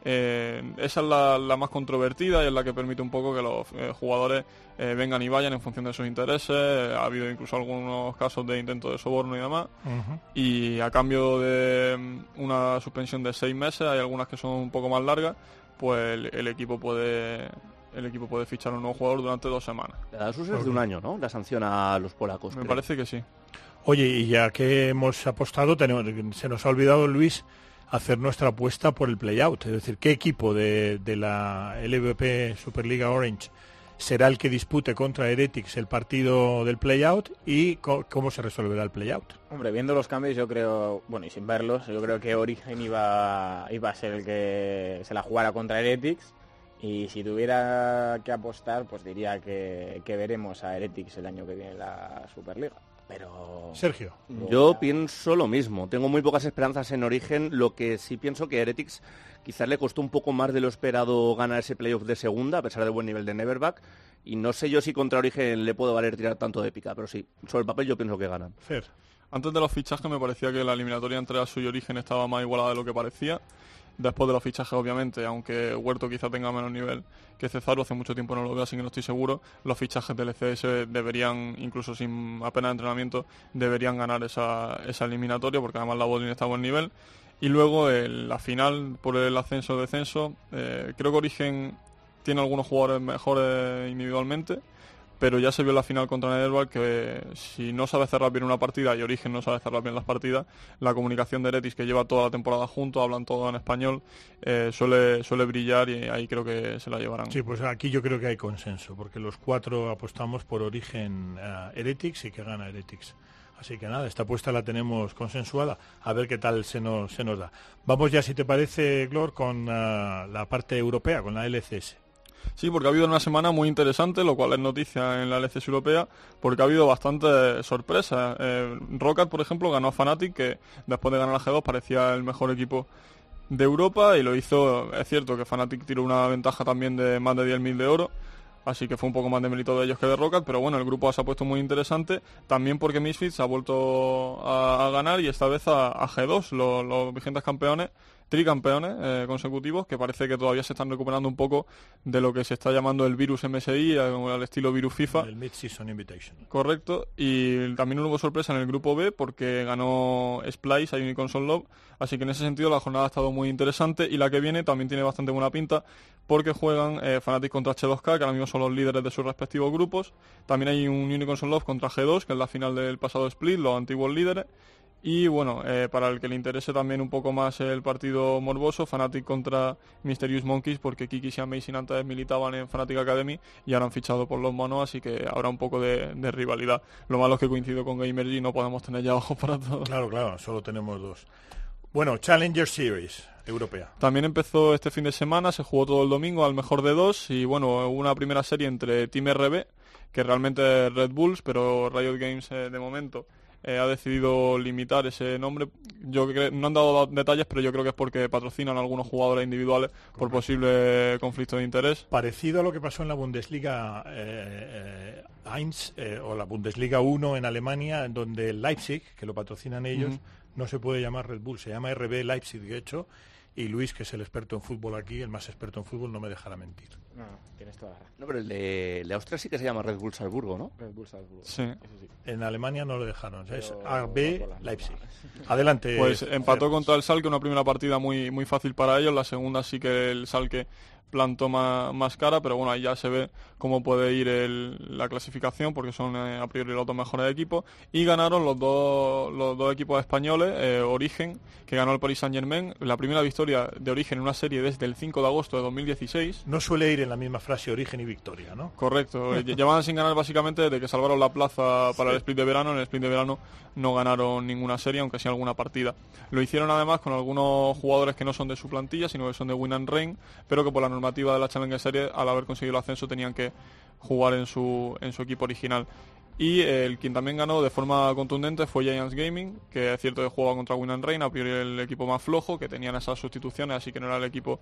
Eh, esa es la, la más controvertida y es la que permite un poco que los eh, jugadores eh, vengan y vayan en función de sus intereses. Ha habido incluso algunos casos de intento de soborno y demás. Y a cambio de mm, una suspensión de seis meses, hay algunas que son un poco más largas, pues el, el equipo puede el equipo puede fichar a un nuevo jugador durante dos semanas. La de es de un año, ¿no? La sanciona a los polacos. Me creo. parece que sí. Oye, y ya que hemos apostado, tenemos, se nos ha olvidado, Luis, hacer nuestra apuesta por el playout. Es decir, ¿qué equipo de, de la LVP Superliga Orange será el que dispute contra Heretics el partido del playout y cómo se resolverá el playout? Hombre, viendo los cambios, yo creo, bueno, y sin verlos, yo creo que Origen iba, iba a ser el que se la jugara contra Heretics. Y si tuviera que apostar, pues diría que, que veremos a Heretics el año que viene en la Superliga. Pero... Sergio. Yo pienso lo mismo. Tengo muy pocas esperanzas en Origen. Lo que sí pienso que Heretics quizás le costó un poco más de lo esperado ganar ese playoff de segunda, a pesar del buen nivel de Neverback. Y no sé yo si contra Origen le puedo valer tirar tanto de pica, pero sí, sobre el papel yo pienso que ganan. Antes de los fichajes me parecía que la eliminatoria entre Asu y Origen estaba más igualada de lo que parecía. Después de los fichajes obviamente, aunque Huerto quizá tenga menos nivel que Cesaro, hace mucho tiempo no lo veo, así que no estoy seguro, los fichajes del ECS deberían, incluso sin apenas entrenamiento, deberían ganar esa, esa eliminatoria, porque además la Bodlin está a buen nivel. Y luego la final por el ascenso o descenso, eh, creo que Origen tiene algunos jugadores mejores individualmente, pero ya se vio la final contra Nederland que si no sabe cerrar bien una partida y Origen no sabe cerrar bien las partidas, la comunicación de Eretis que lleva toda la temporada juntos, hablan todo en español, eh, suele, suele brillar y ahí creo que se la llevarán. Sí, pues aquí yo creo que hay consenso, porque los cuatro apostamos por origen Heretics y que gana Heretics. Así que nada, esta apuesta la tenemos consensuada, a ver qué tal se nos, se nos da. Vamos ya, si te parece, Glor, con ah, la parte europea, con la LCS. Sí, porque ha habido una semana muy interesante, lo cual es noticia en la LCS europea, porque ha habido bastantes sorpresas. Eh, Rocket, por ejemplo, ganó a Fnatic, que después de ganar a G2 parecía el mejor equipo de Europa y lo hizo, es cierto que Fnatic tiró una ventaja también de más de 10.000 de oro, así que fue un poco más de mérito de ellos que de Rocket, pero bueno, el grupo se ha puesto muy interesante, también porque Misfits ha vuelto a, ganar y esta vez a, a G2, los, los vigentes campeones, tricampeones eh, consecutivos, que parece que todavía se están recuperando un poco de lo que se está llamando el virus MSI, eh, al estilo virus FIFA. El Mid-Season Invitation. Correcto, y también hubo sorpresa en el grupo B porque ganó Splice a Unicorn Love, así que en ese sentido la jornada ha estado muy interesante y la que viene también tiene bastante buena pinta porque juegan eh, Fnatic contra H2K, que ahora mismo son los líderes de sus respectivos grupos. También hay un Unicorn Love contra G2, que es la final del pasado split, los antiguos líderes. Y bueno, eh, para el que le interese también un poco más el partido morboso, Fnatic contra Mysterious Monkeys, porque Kiki y Amazing antes militaban en Fnatic Academy y ahora han fichado por los monos, así que habrá un poco de, de rivalidad. Lo malo es que coincido con Gamergy y no podemos tener ya ojos para todos. Claro, claro, solo tenemos dos. Bueno, Challenger Series europea. También empezó este fin de semana, se jugó todo el domingo al mejor de dos y bueno, hubo una primera serie entre Team RB, que realmente es Red Bulls, pero Riot Games eh, de momento eh, ha decidido limitar ese nombre. Yo creo, no han dado detalles, pero yo creo que es porque patrocinan a algunos jugadores individuales por posible conflicto de interés. Parecido a lo que pasó en la Bundesliga eh, eh, 1 eh, o la Bundesliga 1 en Alemania, donde Leipzig, que lo patrocinan ellos, no se puede llamar Red Bull, se llama RB Leipzig, de hecho, y Luis, que es el experto en fútbol aquí, el más experto en fútbol, no me dejará mentir. No, no, tienes toda la razón. No, pero el de, el de Austria sí que se llama Red Bull Salzburgo, ¿no? Red Bull Salzburgo. Sí. Eso sí. En Alemania no lo dejaron, es Pero RB por las Leipzig. Adelante. Pues empató contra el Salque, una primera partida muy, muy fácil para ellos, la segunda sí que el Salque plantó más, más cara, pero bueno, ahí ya se ve cómo puede ir el- la clasificación, porque son eh, a priori los dos mejores equipos, y ganaron los dos, los dos equipos españoles, eh, Origen, que ganó el Paris Saint Germain, la primera victoria de Origen en una serie desde el 5 de agosto de 2016. No suele ir en la misma frase origen y victoria, ¿no? Correcto, eh, lle- llevaban sin ganar básicamente desde que salvaron la plaza para el split de verano. En el split de verano no ganaron ninguna serie, aunque sí alguna partida. Lo hicieron además con algunos jugadores que no son de su plantilla, sino que son de Win and Rain, pero que por la normativa de la Challenger Series, al haber conseguido el ascenso, tenían que jugar en su, en su equipo original. Y el quien también ganó de forma contundente fue Giants Gaming, que es cierto que jugaba contra Win and Rain, a priori el equipo más flojo, que tenían esas sustituciones, así que no era el equipo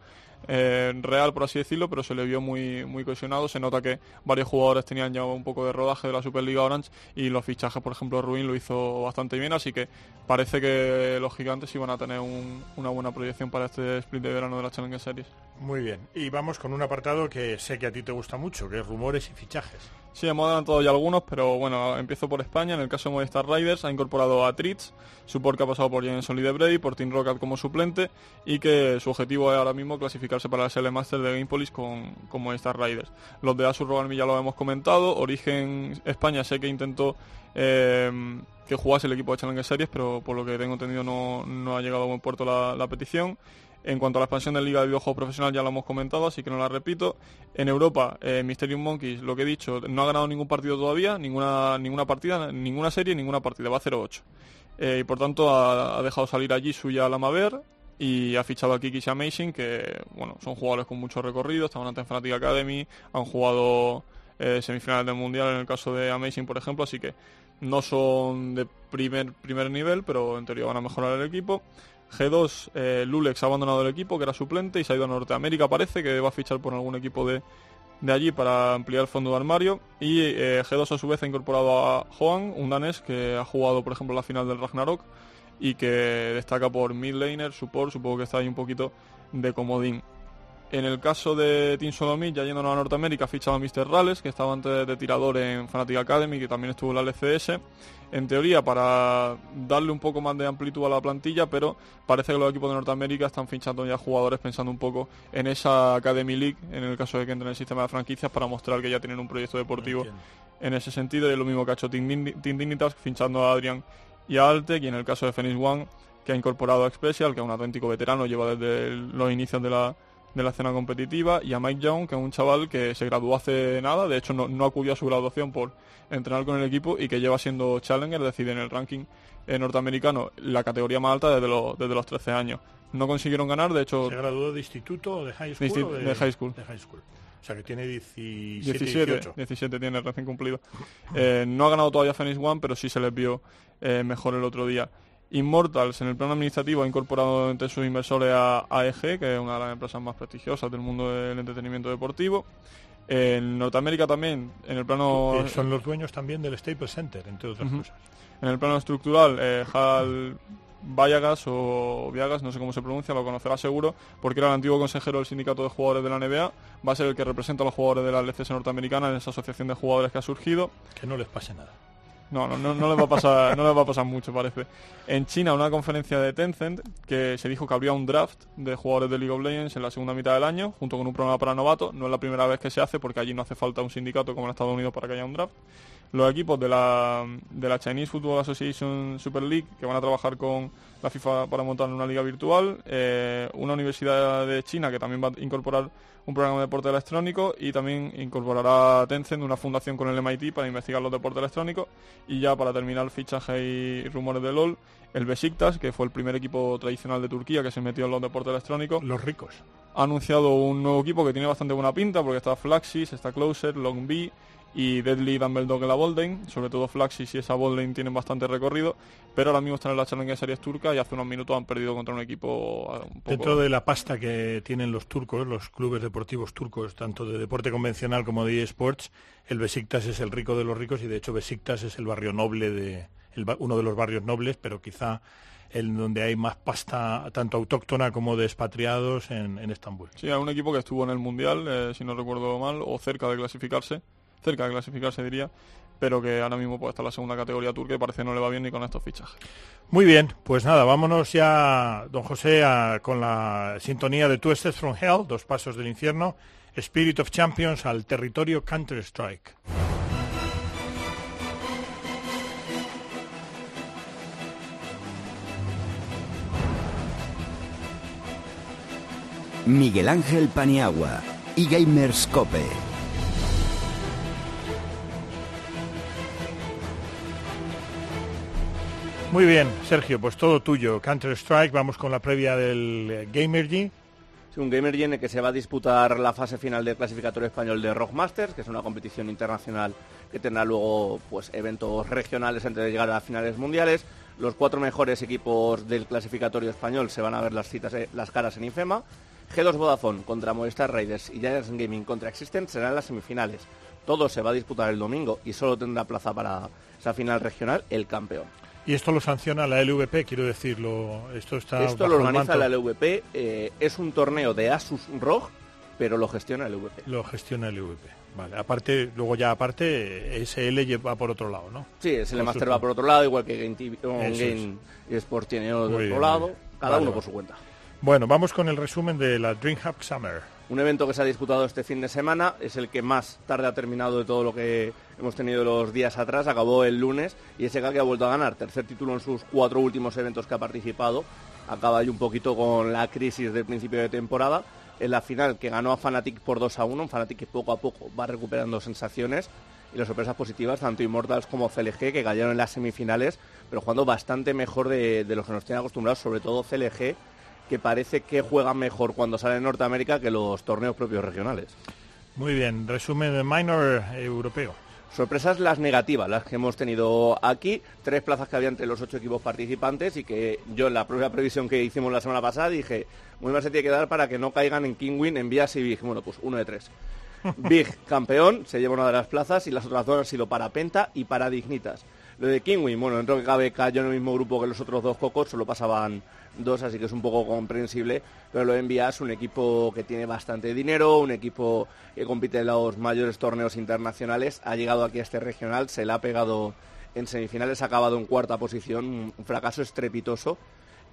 eh, real, por así decirlo, pero se le vio muy, muy cohesionado. Se nota que varios jugadores tenían ya un poco de rodaje de la Superliga Orange y los fichajes, por ejemplo, Ruin lo hizo bastante bien, así que parece que los gigantes iban a tener un- una buena proyección para este split de verano de la Challenger Series. Muy bien. Y vamos con un apartado que sé que a ti te gusta mucho, que es rumores y fichajes. Sí, hemos adelantado ya algunos, pero bueno, empiezo por España. En el caso de Movistar Riders ha incorporado a Tritz, support que ha pasado por Jameson Brady, por Team Rocket como suplente y que su objetivo es ahora mismo clasificarse para la SL Master de Gamepolis con, con Movistar Riders. Los de Asus Rogalmi ya lo hemos comentado. Origen España sé que intentó eh, que jugase el equipo de Challenger Series, pero por lo que tengo entendido no, no ha llegado a buen puerto la petición. En cuanto a la expansión de Liga de Videojuegos Profesional ya lo hemos comentado, así que no la repito. En Europa, eh, Mysterium Monkeys, lo que he dicho, no ha ganado ningún partido todavía, ninguna, ninguna partida, ninguna serie, ninguna partida, va 0-8. Eh, y por tanto ha, dejado salir allí suya la Maver y ha fichado a Kiki y Amazing, que bueno, son jugadores con mucho recorrido, estaban antes en Fnatic Academy, han jugado eh, semifinales del Mundial en el caso de Amazing, por ejemplo, así que no son de primer, primer nivel, pero en teoría van a mejorar el equipo. G2, eh, Lulex ha abandonado el equipo, que era suplente, y se ha ido a Norteamérica, parece, que va a fichar por algún equipo de, de allí para ampliar el fondo de armario. Y eh, G2 a su vez ha incorporado a Joan, un danés que ha jugado, por ejemplo, la final del Ragnarok y que destaca por mid laner, support, supongo que está ahí un poquito de comodín. En el caso de Team Solomid, ya yéndonos a Norteamérica, ha fichado a Mr. Rales, que estaba antes de tirador en Fnatic Academy, que también estuvo en la LCS. En teoría, para darle un poco más de amplitud a la plantilla, pero parece que los equipos de Norteamérica están fichando ya jugadores pensando un poco en esa Academy League, en el caso de que entren en el sistema de franquicias, para mostrar que ya tienen un proyecto deportivo en ese sentido. Y es lo mismo que ha hecho Dignitas, fichando a Adrian y a Altec. Y en el caso de Phoenix One, que ha incorporado a Special, que es un auténtico veterano, lleva desde los inicios de la, de la escena competitiva, y a Mike Young, que es un chaval que se graduó hace nada, de hecho no, no acudió a su graduación por entrenar con el equipo y que lleva siendo Challenger, es decir, en el ranking eh, norteamericano, la categoría más alta desde los, desde los 13 años. No consiguieron ganar, de hecho... ¿Se graduó de instituto o de high school? De, o de high school. De high school. O sea que tiene 17, 17, 18. 17 tiene recién cumplido. Eh, no ha ganado todavía Phoenix One, pero sí se les vio eh, mejor el otro día. Immortals, en el plano administrativo, ha incorporado entre sus inversores a AEG, que es una de las empresas más prestigiosas del mundo del entretenimiento deportivo. En Norteamérica también, en el plano... Son los dueños también del Staples Center, entre otras cosas. En el plano estructural, eh, Hal Vallagas o Viagas, no sé cómo se pronuncia, lo conocerá seguro, porque era el antiguo consejero del sindicato de jugadores de la NBA, va a ser el que representa a los jugadores de la LCS norteamericana en esa asociación de jugadores que ha surgido. Que no les pase nada. No, no, no, no les va a pasar, no les va a pasar mucho, parece. En China, una conferencia de Tencent que se dijo que habría un draft de jugadores de League of Legends en la segunda mitad del año, junto con un programa para novatos. No es la primera vez que se hace porque allí no hace falta un sindicato como en Estados Unidos para que haya un draft. Los equipos de la, de la Chinese Football Association Super League que van a trabajar con la FIFA para montar una liga virtual, eh, una universidad de China que también va a incorporar un programa de deporte electrónico y también incorporará Tencent una fundación con el MIT para investigar los deportes electrónicos y ya para terminar fichajes y rumores de LOL, el Besiktas, que fue el primer equipo tradicional de Turquía que se metió en los deportes electrónicos. Los ricos. Ha anunciado un nuevo equipo que tiene bastante buena pinta porque está Flaxis, está Closer, Long B y Deadly Dumbledore en la Boldane. Sobre todo Flaxis y esa Boldane tienen bastante recorrido, pero ahora mismo están en la Challenger Series turca y hace unos minutos han perdido contra un equipo eh, un poco... Dentro de la pasta que tienen los turcos, los clubes deportivos turcos, tanto de deporte convencional como de eSports, el Besiktas es el rico de los ricos y de hecho Besiktas es el barrio noble de el uno de los barrios nobles, pero quizá el donde hay más pasta tanto autóctona como de expatriados en, en Estambul. Sí, hay un equipo que estuvo en el Mundial, eh, si no recuerdo mal, o cerca de clasificarse, cerca de clasificarse diría, pero que ahora mismo puede estar en la segunda categoría turca y parece que no le va bien ni con estos fichajes. Muy bien, pues nada, vámonos ya, don José, a- con la sintonía de Twisted from Hell, Dos Pasos del Infierno, Spirit of Champions al territorio Counter-Strike. Miguel Ángel Paniagua y Gamers Cope. Muy bien, Sergio, pues todo tuyo. Counter-Strike, vamos con la previa del eh, Gamergy. Sí, un Gamer en el que se va a disputar la fase final del clasificatorio español de Rock Masters, que es una competición internacional que tendrá luego pues eventos regionales antes de llegar a finales mundiales. Los cuatro mejores equipos del clasificatorio español se van a ver las citas, eh, las caras en Infema. G2 Vodafone contra Movistar Raiders y Giants Gaming contra Existent serán las semifinales. Todo se va a disputar el domingo y solo tendrá plaza para esa final regional el campeón. Y esto lo sanciona la LVP, quiero decirlo. Esto está Esto lo organiza la LVP, eh, es un torneo de Asus ROG, pero lo gestiona el LVP. Lo gestiona el LVP. Vale, aparte, luego ya aparte, SL lleva por otro lado, ¿no? Sí, Con Master va por otro lado, igual que Game, TV, o Eso Game Sport tiene otro bien, lado, cada Vale, uno por su cuenta. Bueno, vamos con el resumen de la DreamHack Summer. Un evento que se ha disputado este fin de semana, es el que más tarde ha terminado de todo lo que hemos tenido los días atrás, acabó el lunes y ese que ha vuelto a ganar, tercer título en sus cuatro últimos eventos que ha participado, acaba ahí un poquito con la crisis del principio de temporada, en la final que ganó a Fnatic por 2 a 1, un Fnatic que poco a poco va recuperando sensaciones y las sorpresas positivas, tanto Immortals como CLG, que cayeron en las semifinales, pero jugando bastante mejor de, de los que nos tienen acostumbrados, sobre todo CLG, que parece que juega mejor cuando sale en Norteamérica que los torneos propios regionales. Muy bien, resumen de minor europeo. Sorpresas las negativas, las que hemos tenido aquí. Tres plazas que había entre los ocho equipos participantes y que yo en la propia previsión que hicimos la semana pasada dije, muy mal se tiene que dar para que no caigan en Kingwin, en Vías y Big. Bueno, pues uno de tres. Big, campeón, se lleva una de las plazas y las otras dos han sido para Penta y para Dignitas. Lo de Kingwin, bueno, dentro que cabe cayó en el mismo grupo que los otros dos cocos, solo pasaban dos, así que es un poco comprensible. Pero lo de Envía es un equipo que tiene bastante dinero, un equipo que compite en los mayores torneos internacionales. Ha llegado aquí a este regional, se le ha pegado en semifinales, ha acabado en cuarta posición, un fracaso estrepitoso.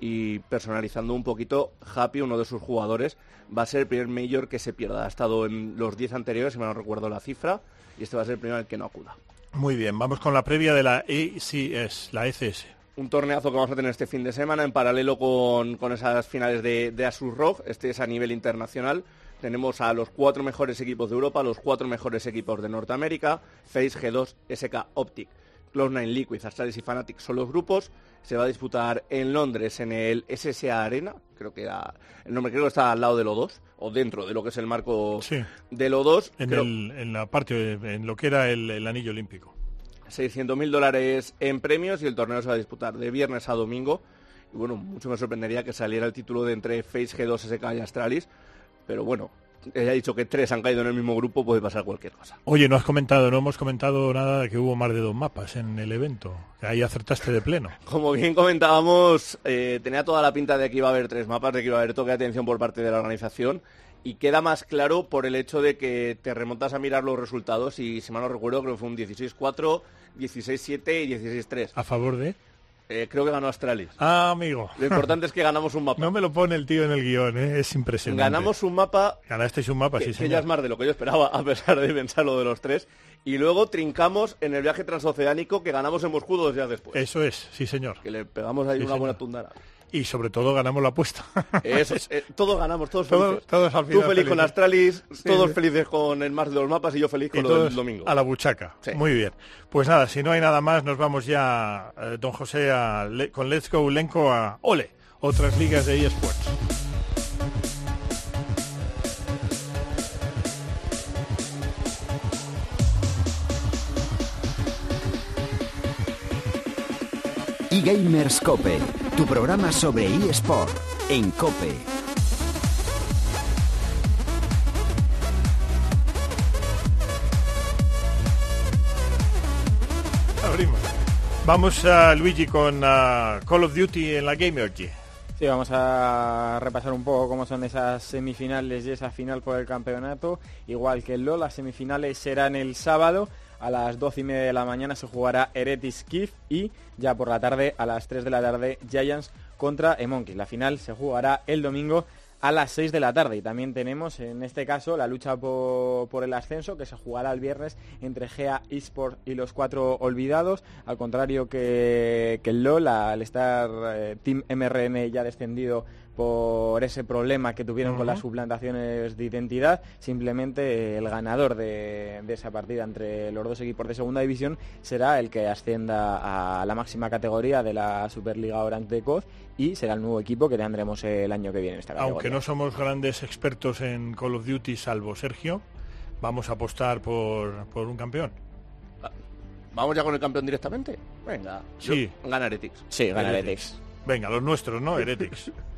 Y personalizando un poquito, Happy, uno de sus jugadores, va a ser el primer mayor que se pierda. Ha estado en los 10 anteriores, si me no recuerdo la cifra, y este va a ser el primero al que no acuda. Muy bien, vamos con la previa de la ECS, la ECS. Un torneazo que vamos a tener este fin de semana en paralelo con, con esas finales de, de Asus ROG. Este es a nivel internacional. Tenemos a los cuatro mejores equipos de Europa, los cuatro mejores equipos de Norteamérica, Face, G2, SK Optic, Cloud9 Liquid, Astralis y Fnatic son los grupos. Se va a disputar en Londres en el SSA Arena, creo que era el nombre creo que está al lado de lo 2 o dentro de lo que es el marco Sí. de lo 2. En, la parte, en lo que era el, el anillo olímpico. 600.000 dólares en premios y el torneo se va a disputar de viernes a domingo. Y bueno, mucho me sorprendería que saliera el título de entre Face, G2, SK y Astralis. Pero bueno, he dicho que tres han caído en el mismo grupo, puede pasar cualquier cosa. Oye, no has comentado, no hemos comentado nada de que hubo más de dos mapas en el evento. Que ahí acertaste de pleno. Como bien comentábamos, eh, tenía toda la pinta de que iba a haber tres mapas, de que iba a haber toque de atención por parte de la organización. Y queda más claro por el hecho de que te remontas a mirar los resultados y, si mal no recuerdo, creo que fue un 16-4, 16-7 y 16-3. A favor de... Eh, creo que ganó Astralis. Ah, amigo. Lo importante es que ganamos un mapa. No me lo pone el tío en el guion, ¿eh? es impresionante. Ganamos un mapa Ganasteis un mapa, que, sí, que ya es más de lo que yo esperaba, a pesar de pensar lo de los tres. Y luego trincamos en el viaje transoceánico que ganamos en Moscú dos días después. Eso es, sí, señor. Que le pegamos ahí Sí, una buena tundara. Y sobre todo ganamos la apuesta. Eso, eh, todos ganamos, todos Todos- felices. todos al Tú final feliz con felices. Astralis, Sí, todos sí. felices con el mar de los mapas y yo feliz Y con lo todos del domingo. a la buchaca. Sí. Muy bien. Pues nada, si no hay nada más, nos vamos ya, eh, don José, a le- con Let's Go Lenco a Ole, otras ligas de eSports. eGamers Cope, tu programa sobre eSport en Cope. Abrimos. Vamos a Luigi con ah, Call of Duty en la Gamergy. Sí, vamos a repasar un poco cómo son esas semifinales y esa final por el campeonato. Igual que el LoL, las semifinales serán el sábado. A las 12 y media de la mañana se jugará Eretis Kif y ya por la tarde, a las 3 de la tarde, Giants contra Emonkey. La final se jugará el domingo a las 6 de la tarde. Y también tenemos, en este caso, la lucha por, por el ascenso, que se jugará el viernes entre GEA Esports y los cuatro olvidados. Al contrario que, que el LOL, al estar eh, Team MRN ya descendido por ese problema que tuvieron con las suplantaciones de identidad, simplemente el ganador de, de esa partida entre los dos equipos de segunda división será el que ascienda a la máxima categoría de la Superliga Orange de COD y será el nuevo equipo que tendremos el año que viene en esta categoría. Aunque no somos grandes expertos en Call of Duty, salvo Sergio, vamos a apostar por, por un campeón. ¿Vamos ya con el campeón directamente? Venga. Sí. Yo- Gana Heretics. Sí, gana Heretics. Heretics. Venga, los nuestros, ¿no? Heretics.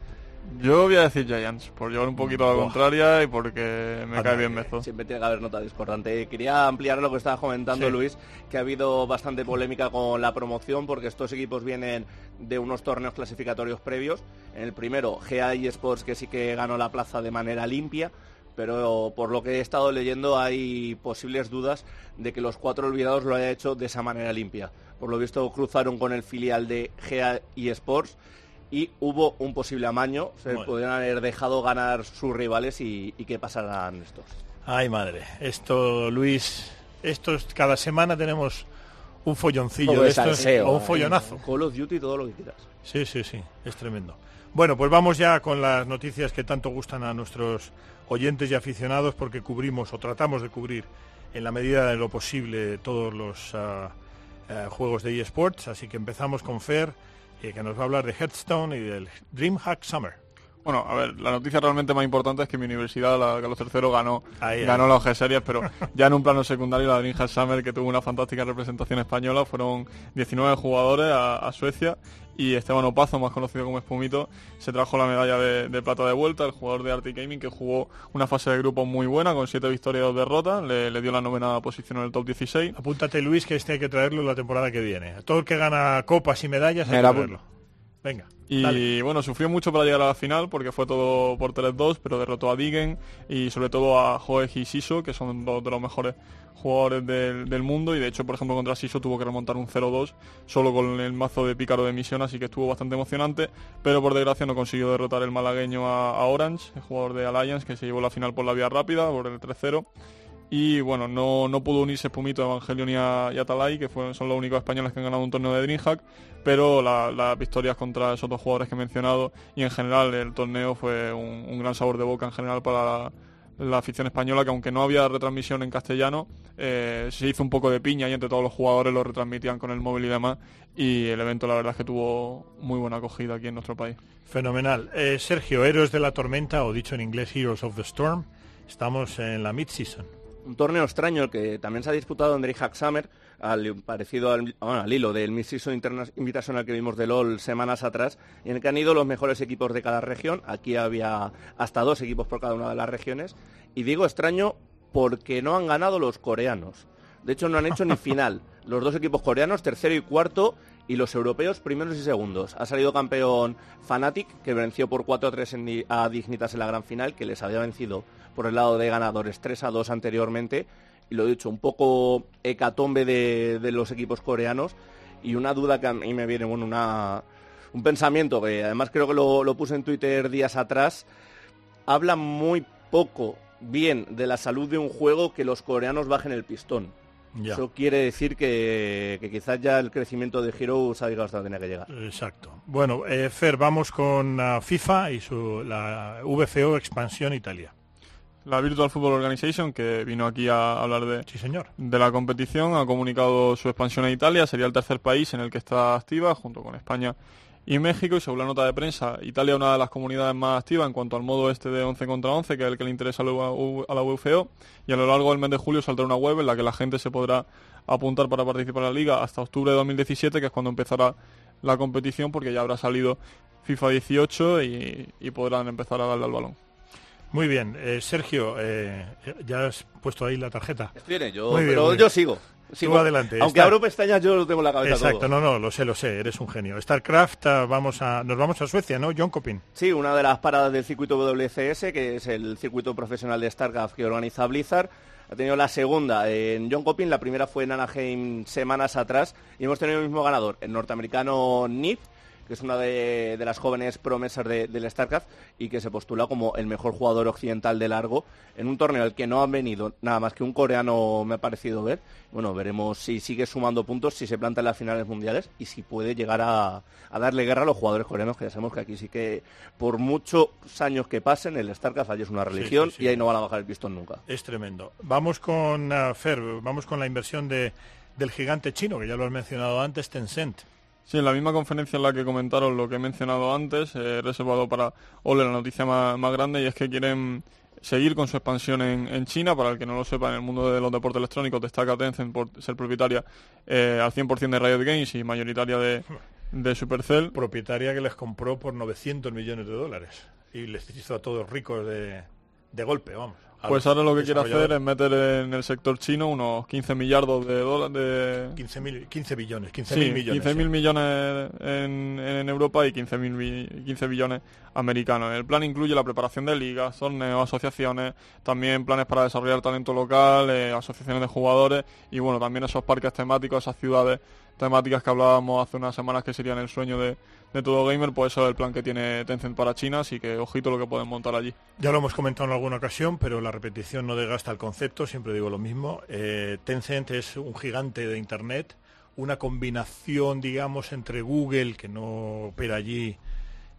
Yo voy a decir Giants, por llevar un poquito a la Buah. contraria y porque me Anda, cae bien Mezo. Siempre tiene que haber nota discordante. Quería ampliar lo que estaba comentando Sí. Luis, que ha habido bastante polémica con la promoción porque estos equipos vienen de unos torneos clasificatorios previos. En el primero, GA Sports, que sí que ganó la plaza de manera limpia, pero por lo que he estado leyendo hay posibles dudas de que los cuatro olvidados lo haya hecho de esa manera limpia. Por lo visto cruzaron con el filial de GA Sports y hubo un posible amaño. Se Bueno. podrían haber dejado ganar sus rivales y, y que pasaran estos. Ay, madre. Esto, Luis, esto es- cada semana tenemos un folloncillo de estos, o un ¿eh? follonazo. Call of Duty todo lo que quieras. Sí, sí, sí, es tremendo. Bueno, pues vamos ya con las noticias que tanto gustan a nuestros oyentes y aficionados porque cubrimos o tratamos de cubrir en la medida de lo posible todos los eh, juegos de eSports. Así que empezamos con Fer, eh, que nos va a hablar de Hearthstone y del DreamHack Summer. Bueno, a ver, la noticia realmente más importante es que mi universidad, la Carlos III, ganó, Ahí, ganó ahí. la OG Series, pero ya en un plano secundario la Dreamhack Summer, que tuvo una fantástica representación española, fueron 19 jugadores a, a Suecia y Esteban Opazo, más conocido como Espumito, se trajo la medalla de, de plata de vuelta, el jugador de Arctic Gaming que jugó una fase de grupo muy buena, con 7 victorias y 2 derrotas, le, le dio la novena posición en el top 16. Apúntate, Luis, que este hay que traerlo la temporada que viene. Todo el que gana copas y medallas hay Me que la traerlo. Venga. Y dale. bueno, sufrió mucho para llegar a la final porque fue todo por 3-2, pero derrotó a Digen y sobre todo a Joe y Siso, que son dos de los mejores jugadores del, del mundo. Y de hecho, por ejemplo, contra Siso tuvo que remontar un 0-2 solo con el mazo de pícaro de misión, así que estuvo bastante emocionante. Pero por desgracia no consiguió derrotar el malagueño a, a Orange, el jugador de Alliance, que se llevó la final por la vía rápida, por el 3-0. Y bueno, no, no pudo unirse Pumito, Evangelion y, a, Atalay, que son los únicos españoles que han ganado un torneo de Dreamhack, pero la- las victorias contra esos dos jugadores que he mencionado y en general el torneo fue un, gran sabor de boca en general para la, la afición española, que aunque no había retransmisión en castellano, eh, se hizo un poco de piña y entre todos los jugadores lo retransmitían con el móvil y demás, y el evento la verdad es que tuvo muy buena acogida aquí en nuestro país. Fenomenal. Eh, Sergio, Héroes de la Tormenta, o dicho en inglés Heroes of the Storm. Estamos en la mid-season. Un torneo extraño que también se ha disputado en Summer, al, parecido al, bueno, al hilo del Mid-Season Invitational que vimos de LOL semanas atrás, en el que han ido los mejores equipos de cada región. Aquí había hasta dos equipos por cada una de las regiones. Y digo extraño porque no han ganado los coreanos. De hecho, no han hecho ni final. Los dos equipos coreanos, tercero y cuarto, y los europeos, primeros y segundos. Ha salido campeón Fnatic, que venció por 4-3 en Di- a Dignitas en la gran final, que les había vencido por el lado de ganadores 3-2 anteriormente. Y lo he dicho, un poco hecatombe de, de los equipos coreanos. Y una duda que a mí me viene, bueno, una, un pensamiento que además creo que lo, lo puse en Twitter días atrás. Habla muy poco bien de la salud de un juego que los coreanos bajen el pistón. Ya. Eso quiere decir que, que quizás ya el crecimiento de Heroes ha llegado hasta donde tenía que llegar. Exacto. Bueno, eh, Fer, vamos con ah, FIFA y su, la VFO Expansión Italia. La Virtual Football Organization, que vino aquí a hablar de, Sí, señor. de la competición, ha comunicado su expansión a Italia, sería el tercer país en el que está activa, junto con España y México, y según la nota de prensa, Italia es una de las comunidades más activas en cuanto al modo este de 11 contra 11, que es el que le interesa a la UFO, y a lo largo del mes de julio saldrá una web en la que la gente se podrá apuntar para participar en la liga hasta octubre de 2017, que es cuando empezará la competición, porque ya habrá salido FIFA 18 y, y podrán empezar a darle al balón. Muy bien. Eh, Sergio, eh, ya has puesto ahí la tarjeta. Estoy en ello, Muy bien, pero bien. yo sigo. sigo. adelante, Aunque está. abro pestañas, yo lo tengo en la cabeza Exacto, todo. no, no, lo sé, lo sé, eres un genio. StarCraft, ah, vamos a, nos vamos a Suecia, ¿no? John Copin. Sí, una de las paradas del circuito WCS, que es el circuito profesional de StarCraft que organiza Blizzard. Ha tenido la segunda en John Copin, la primera fue en Anaheim semanas atrás y hemos tenido el mismo ganador, el norteamericano Nip, que es una de, de las jóvenes promesas de- del StarCraft y que se postula como el mejor jugador occidental de largo en un torneo al que no han venido nada más que un coreano me ha parecido ver. Bueno, veremos si sigue sumando puntos, si se planta en las finales mundiales y si puede llegar a, a darle guerra a los jugadores coreanos, que ya sabemos que aquí sí que por muchos años que pasen el StarCraft allí es una religión sí, sí. y ahí no van a bajar el pistón nunca. Es tremendo. Vamos con ah, Fer, vamos con la inversión de, del gigante chino, que ya lo has mencionado antes, Tencent. Sí, en la misma conferencia en la que comentaron lo que he mencionado antes, eh, reservado para Ole la noticia más, más grande y es que quieren seguir con su expansión en, en China. Para el que no lo sepa, en el mundo de los deportes electrónicos destaca Tencent por ser propietaria eh, al 100% de Riot Games y mayoritaria de, de Supercell. Propietaria que les compró por 900 millones de dólares y les hizo a todos ricos de, de golpe, vamos. Pues ahora lo que quiere hacer es meter en el sector chino unos 15 millardos de dólares de... 15, mil- 15 billones, 15 Sí, mil millones. 15.000 sí. millones en, en Europa y 15.000 bi- 15 billones americanos. El plan incluye la preparación de ligas, torneos, asociaciones, también planes para desarrollar talento local, eh, asociaciones de jugadores y bueno, también esos parques temáticos, esas ciudades temáticas que hablábamos hace unas semanas que serían el sueño de, de todo gamer, pues eso es el plan que tiene Tencent para China, así que ojito lo que pueden montar allí. Ya lo hemos comentado en alguna ocasión, pero la repetición no desgasta el concepto, siempre digo lo mismo. Eh, Tencent es un gigante de Internet, una combinación, digamos, entre Google, que no opera allí,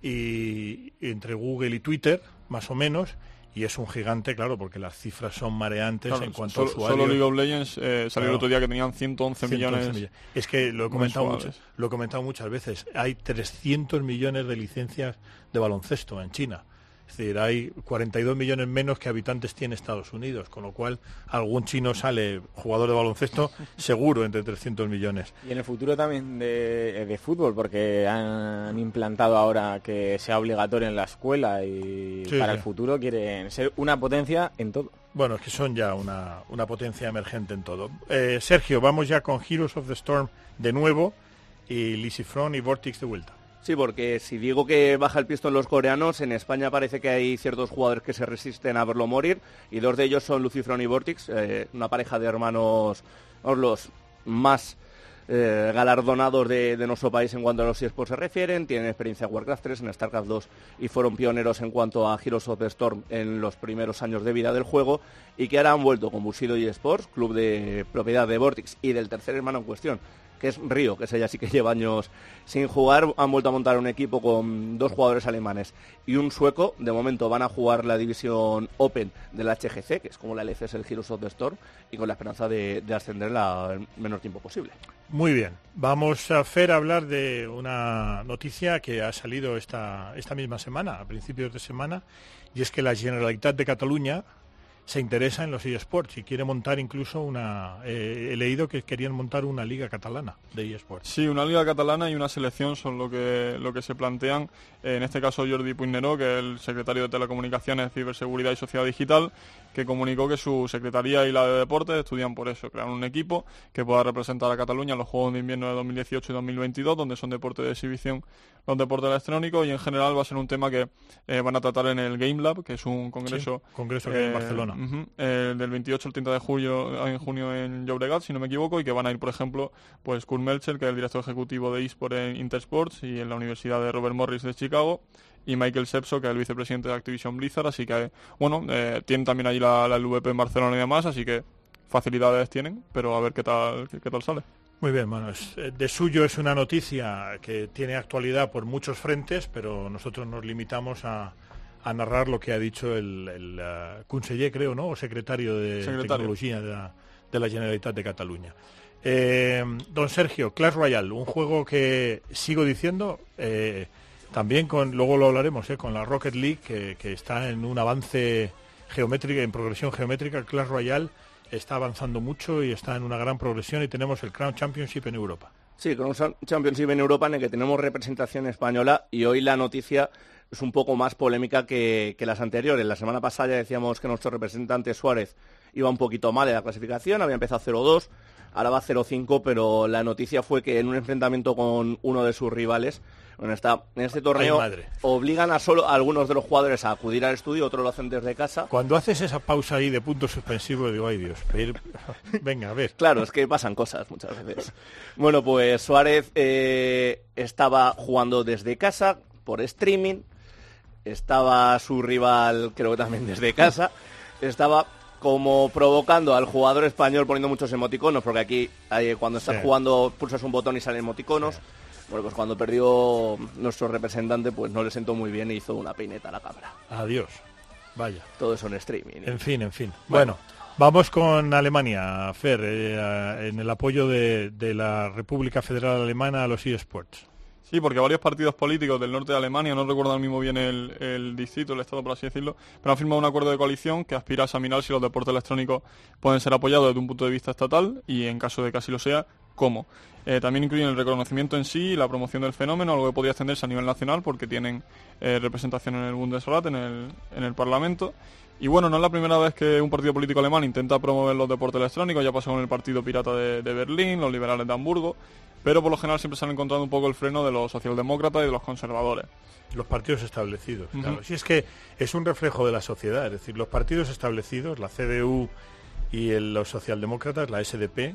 y entre Google y Twitter, más o menos, y es un gigante, claro, porque las cifras son mareantes Claro, en cuanto solo, a usuarios. solo League of Legends eh, salió Claro. el otro día que tenían 111 millones. 111 millones. Es que lo he comentado mucho, mensuales. lo he comentado muchas veces. Hay 300 millones de licencias de baloncesto en China. Es decir, hay 42 millones menos que habitantes tiene Estados Unidos, con lo cual algún chino sale jugador de baloncesto seguro entre 300 millones. Y en el futuro también de, de fútbol, porque han implantado ahora que sea obligatorio en la escuela y Sí, para sí. el futuro quieren ser una potencia en todo. Bueno, es que son ya una, una potencia emergente en todo. Eh, Sergio, vamos ya con Heroes of the Storm de nuevo y Lisifron y Vortex de vuelta. Sí, porque si digo que baja el pistón los coreanos, en España parece que hay ciertos jugadores que se resisten a verlo morir y dos de ellos son Lucifron y Vortex, eh, una pareja de hermanos los más eh, galardonados de, nuestro país en cuanto a los eSports se refieren, tienen experiencia en Warcraft 3, en StarCraft 2 y fueron pioneros en cuanto a Heroes of the Storm en los primeros años de vida del juego y que ahora han vuelto con Bushido eSports, club de propiedad de Vortex y del tercer hermano en cuestión, que es Río, que ese ya sí que lleva años sin jugar. Han vuelto a montar un equipo con dos jugadores alemanes y un sueco. De momento van a jugar la división Open del HGC, que es como la LCS el Heroes of the Storm, y con la esperanza de, de ascender la- el menor tiempo posible. Muy bien, vamos a a hablar de una noticia que ha salido esta, esta misma semana, a principios de semana, y es que la Generalitat de Cataluña se interesa en los eSports y quiere montar incluso una... eh, he leído que querían montar una liga catalana de eSports. Sí, una liga catalana y una selección son lo que, lo que se plantean. Eh, En este caso Jordi Puigneró, que es el secretario de Telecomunicaciones, Ciberseguridad y Sociedad Digital, que comunicó que su secretaría y la de Deportes estudian por eso, crear un equipo que pueda representar a Cataluña en los Juegos de Invierno de 2018 y 2022, donde son deportes de exhibición los deportes electrónicos y en general va a ser un tema que eh, van a tratar en el Game Lab, que es un congreso Sí, congreso que hay en Barcelona. ujú, eh, del 28 al 30 de julio en junio en Llobregat, si no me equivoco, y que van a ir, por ejemplo, pues Kurt Melcher, que es el director ejecutivo de eSport en Intersports y en la Universidad de Robert Morris de Chicago, y Michael Sepso, que es el vicepresidente de Activision Blizzard, así que, bueno, eh, tienen también allí la, la LVP en Barcelona y demás, así que facilidades tienen, pero a ver qué tal, qué, qué tal sale. Muy bien, es- eh, de suyo es una noticia que tiene actualidad por muchos frentes, pero nosotros nos limitamos a, a narrar lo que ha dicho el, el eh, conseller, creo, ¿no? O secretario de Secretario. Tecnología de la, de la Generalitat de Cataluña. Eh, don Sergio, Clash Royale, un juego que sigo diciendo, eh, también con, luego lo hablaremos, eh, con la Rocket League, que, que está en un avance geométrico, en progresión geométrica, Clash Royale está avanzando mucho y está en una gran progresión y tenemos el Crown Championship en Europa. Sí, Sam- Championship en Europa en el que tenemos representación española y hoy la noticia es un poco más polémica que, que las anteriores. La semana pasada ya decíamos que nuestro representante Suárez iba un poquito mal en la clasificación, había empezado 0-2, ahora va 0-5, pero la noticia fue que en un enfrentamiento con uno de sus rivales, en, esta, en este torneo, Ay, obligan a solo a algunos de los jugadores a acudir al estudio, otros lo hacen desde casa. Cuando haces esa pausa ahí de puntos suspensivos, digo, ay Dios, pedir- venga, a ver. Claro, es que pasan cosas muchas veces. Bueno, pues Suárez eh, estaba jugando desde casa por streaming, estaba su rival, creo que también desde casa, estaba como provocando al jugador español poniendo muchos emoticonos, porque aquí eh, cuando estás Sí. jugando pulsas un botón y salen emoticonos. Bueno, pues cuando perdió nuestro representante, pues no le sentó muy bien e hizo una peineta a la cámara. Adiós. Vaya. Todo eso en streaming. En fin, en fin. Bueno, vamos con Alemania, Fer, eh, en el apoyo de, de la República Federal Alemana a los eSports. Sí, porque varios partidos políticos del norte de Alemania, no recuerdo al mismo bien el, el distrito, el estado, por así decirlo, pero han firmado un acuerdo de coalición que aspira a examinar si los deportes electrónicos pueden ser apoyados desde un punto de vista estatal y, en caso de que así lo sea, cómo. Eh, también incluyen el reconocimiento en sí y la promoción del fenómeno, algo que podría extenderse a nivel nacional porque tienen eh, representación en el Bundesrat, en el, en el Parlamento. Y bueno, no es la primera vez que un partido político alemán intenta promover los deportes electrónicos, ya pasó con el Partido Pirata de, de Berlín, los liberales de Hamburgo, pero por lo general siempre se han encontrado un poco el freno de los socialdemócratas y de los conservadores. Los partidos establecidos, claro. Si es que es un reflejo de la sociedad, es decir, los partidos establecidos, la CDU y el- los socialdemócratas, la SDP,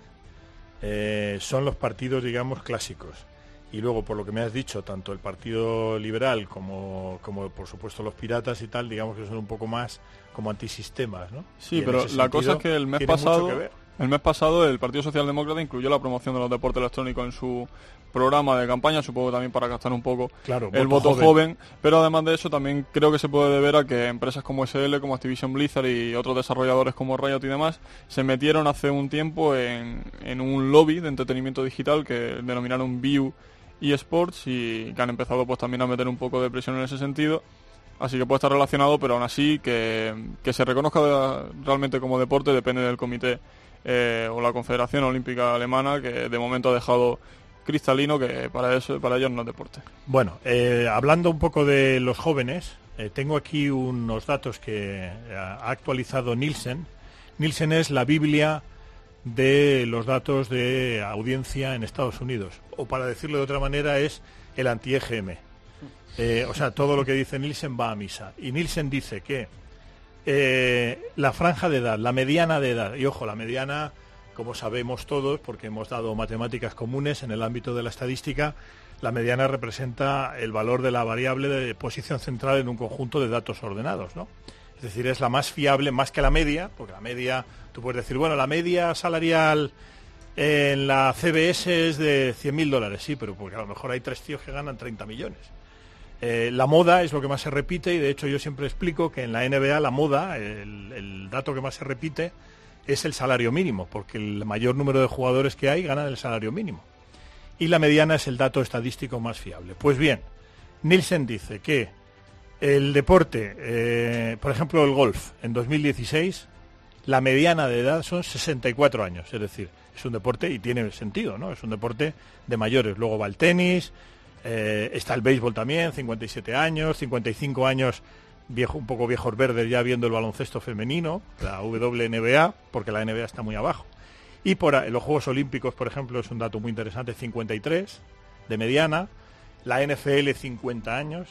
eh, son los partidos, digamos, clásicos. Y luego, por lo que me has dicho, tanto el Partido Liberal como, como por supuesto, los piratas y tal, digamos que son un poco más como antisistemas, ¿no? Sí, pero la cosa es que el mes pasado. El mes pasado el Partido Socialdemócrata incluyó la promoción de los deportes electrónicos en su programa de campaña, supongo también para gastar un poco Claro, el voto voto joven. joven. pero además de eso también creo que se puede deber a que empresas como SL, como Activision Blizzard y otros desarrolladores como Riot y demás se metieron hace un tiempo en, en un lobby de entretenimiento digital que denominaron View eSports y que han empezado pues también a meter un poco de presión en ese sentido Así que puede estar relacionado, pero aún así que, que se reconozca realmente como deporte depende del comité eh, o la Confederación Olímpica Alemana, que de momento ha dejado cristalino que para eso para ellos no es deporte. Bueno, eh, hablando un poco de los jóvenes, eh, tengo aquí unos datos que ha actualizado Nielsen. Nielsen es la Biblia de los datos de audiencia en Estados Unidos, o para decirlo de otra manera es el anti-EGM. O sea, todo lo que dice Nielsen va a misa. Y Nielsen dice que eh, la franja de edad, la mediana de edad, y ojo, la mediana, como sabemos todos, porque hemos dado matemáticas comunes en el ámbito de la estadística, la mediana representa el valor de la variable de posición central en un conjunto de datos ordenados, ¿no? Es decir, es la más fiable, más que la media, porque la media, tú puedes decir, bueno, la media salarial en la CBS es de 100.000 dólares, sí, pero porque a lo mejor hay tres tíos que ganan 30 millones. Eh, la moda es lo que más se repite y de hecho yo siempre explico que en la NBA la moda, el, dato que más se repite es el salario mínimo, porque el mayor número de jugadores que hay ganan el salario mínimo. Y la mediana es el dato estadístico más fiable. Pues bien, Nielsen dice que el deporte, eh, por ejemplo el golf, en 2016, la mediana de edad son 64 años, es decir, es un deporte y tiene sentido, ¿no? Es un deporte de mayores. Luego va el tenis, eh, está el béisbol también, 57 años, 55 años, viejo, un poco viejos verdes ya viendo el baloncesto femenino, la WNBA, porque la NBA está muy abajo. Y por los Juegos Olímpicos, por ejemplo, es un dato muy interesante, 53 de mediana, la NFL 50 años,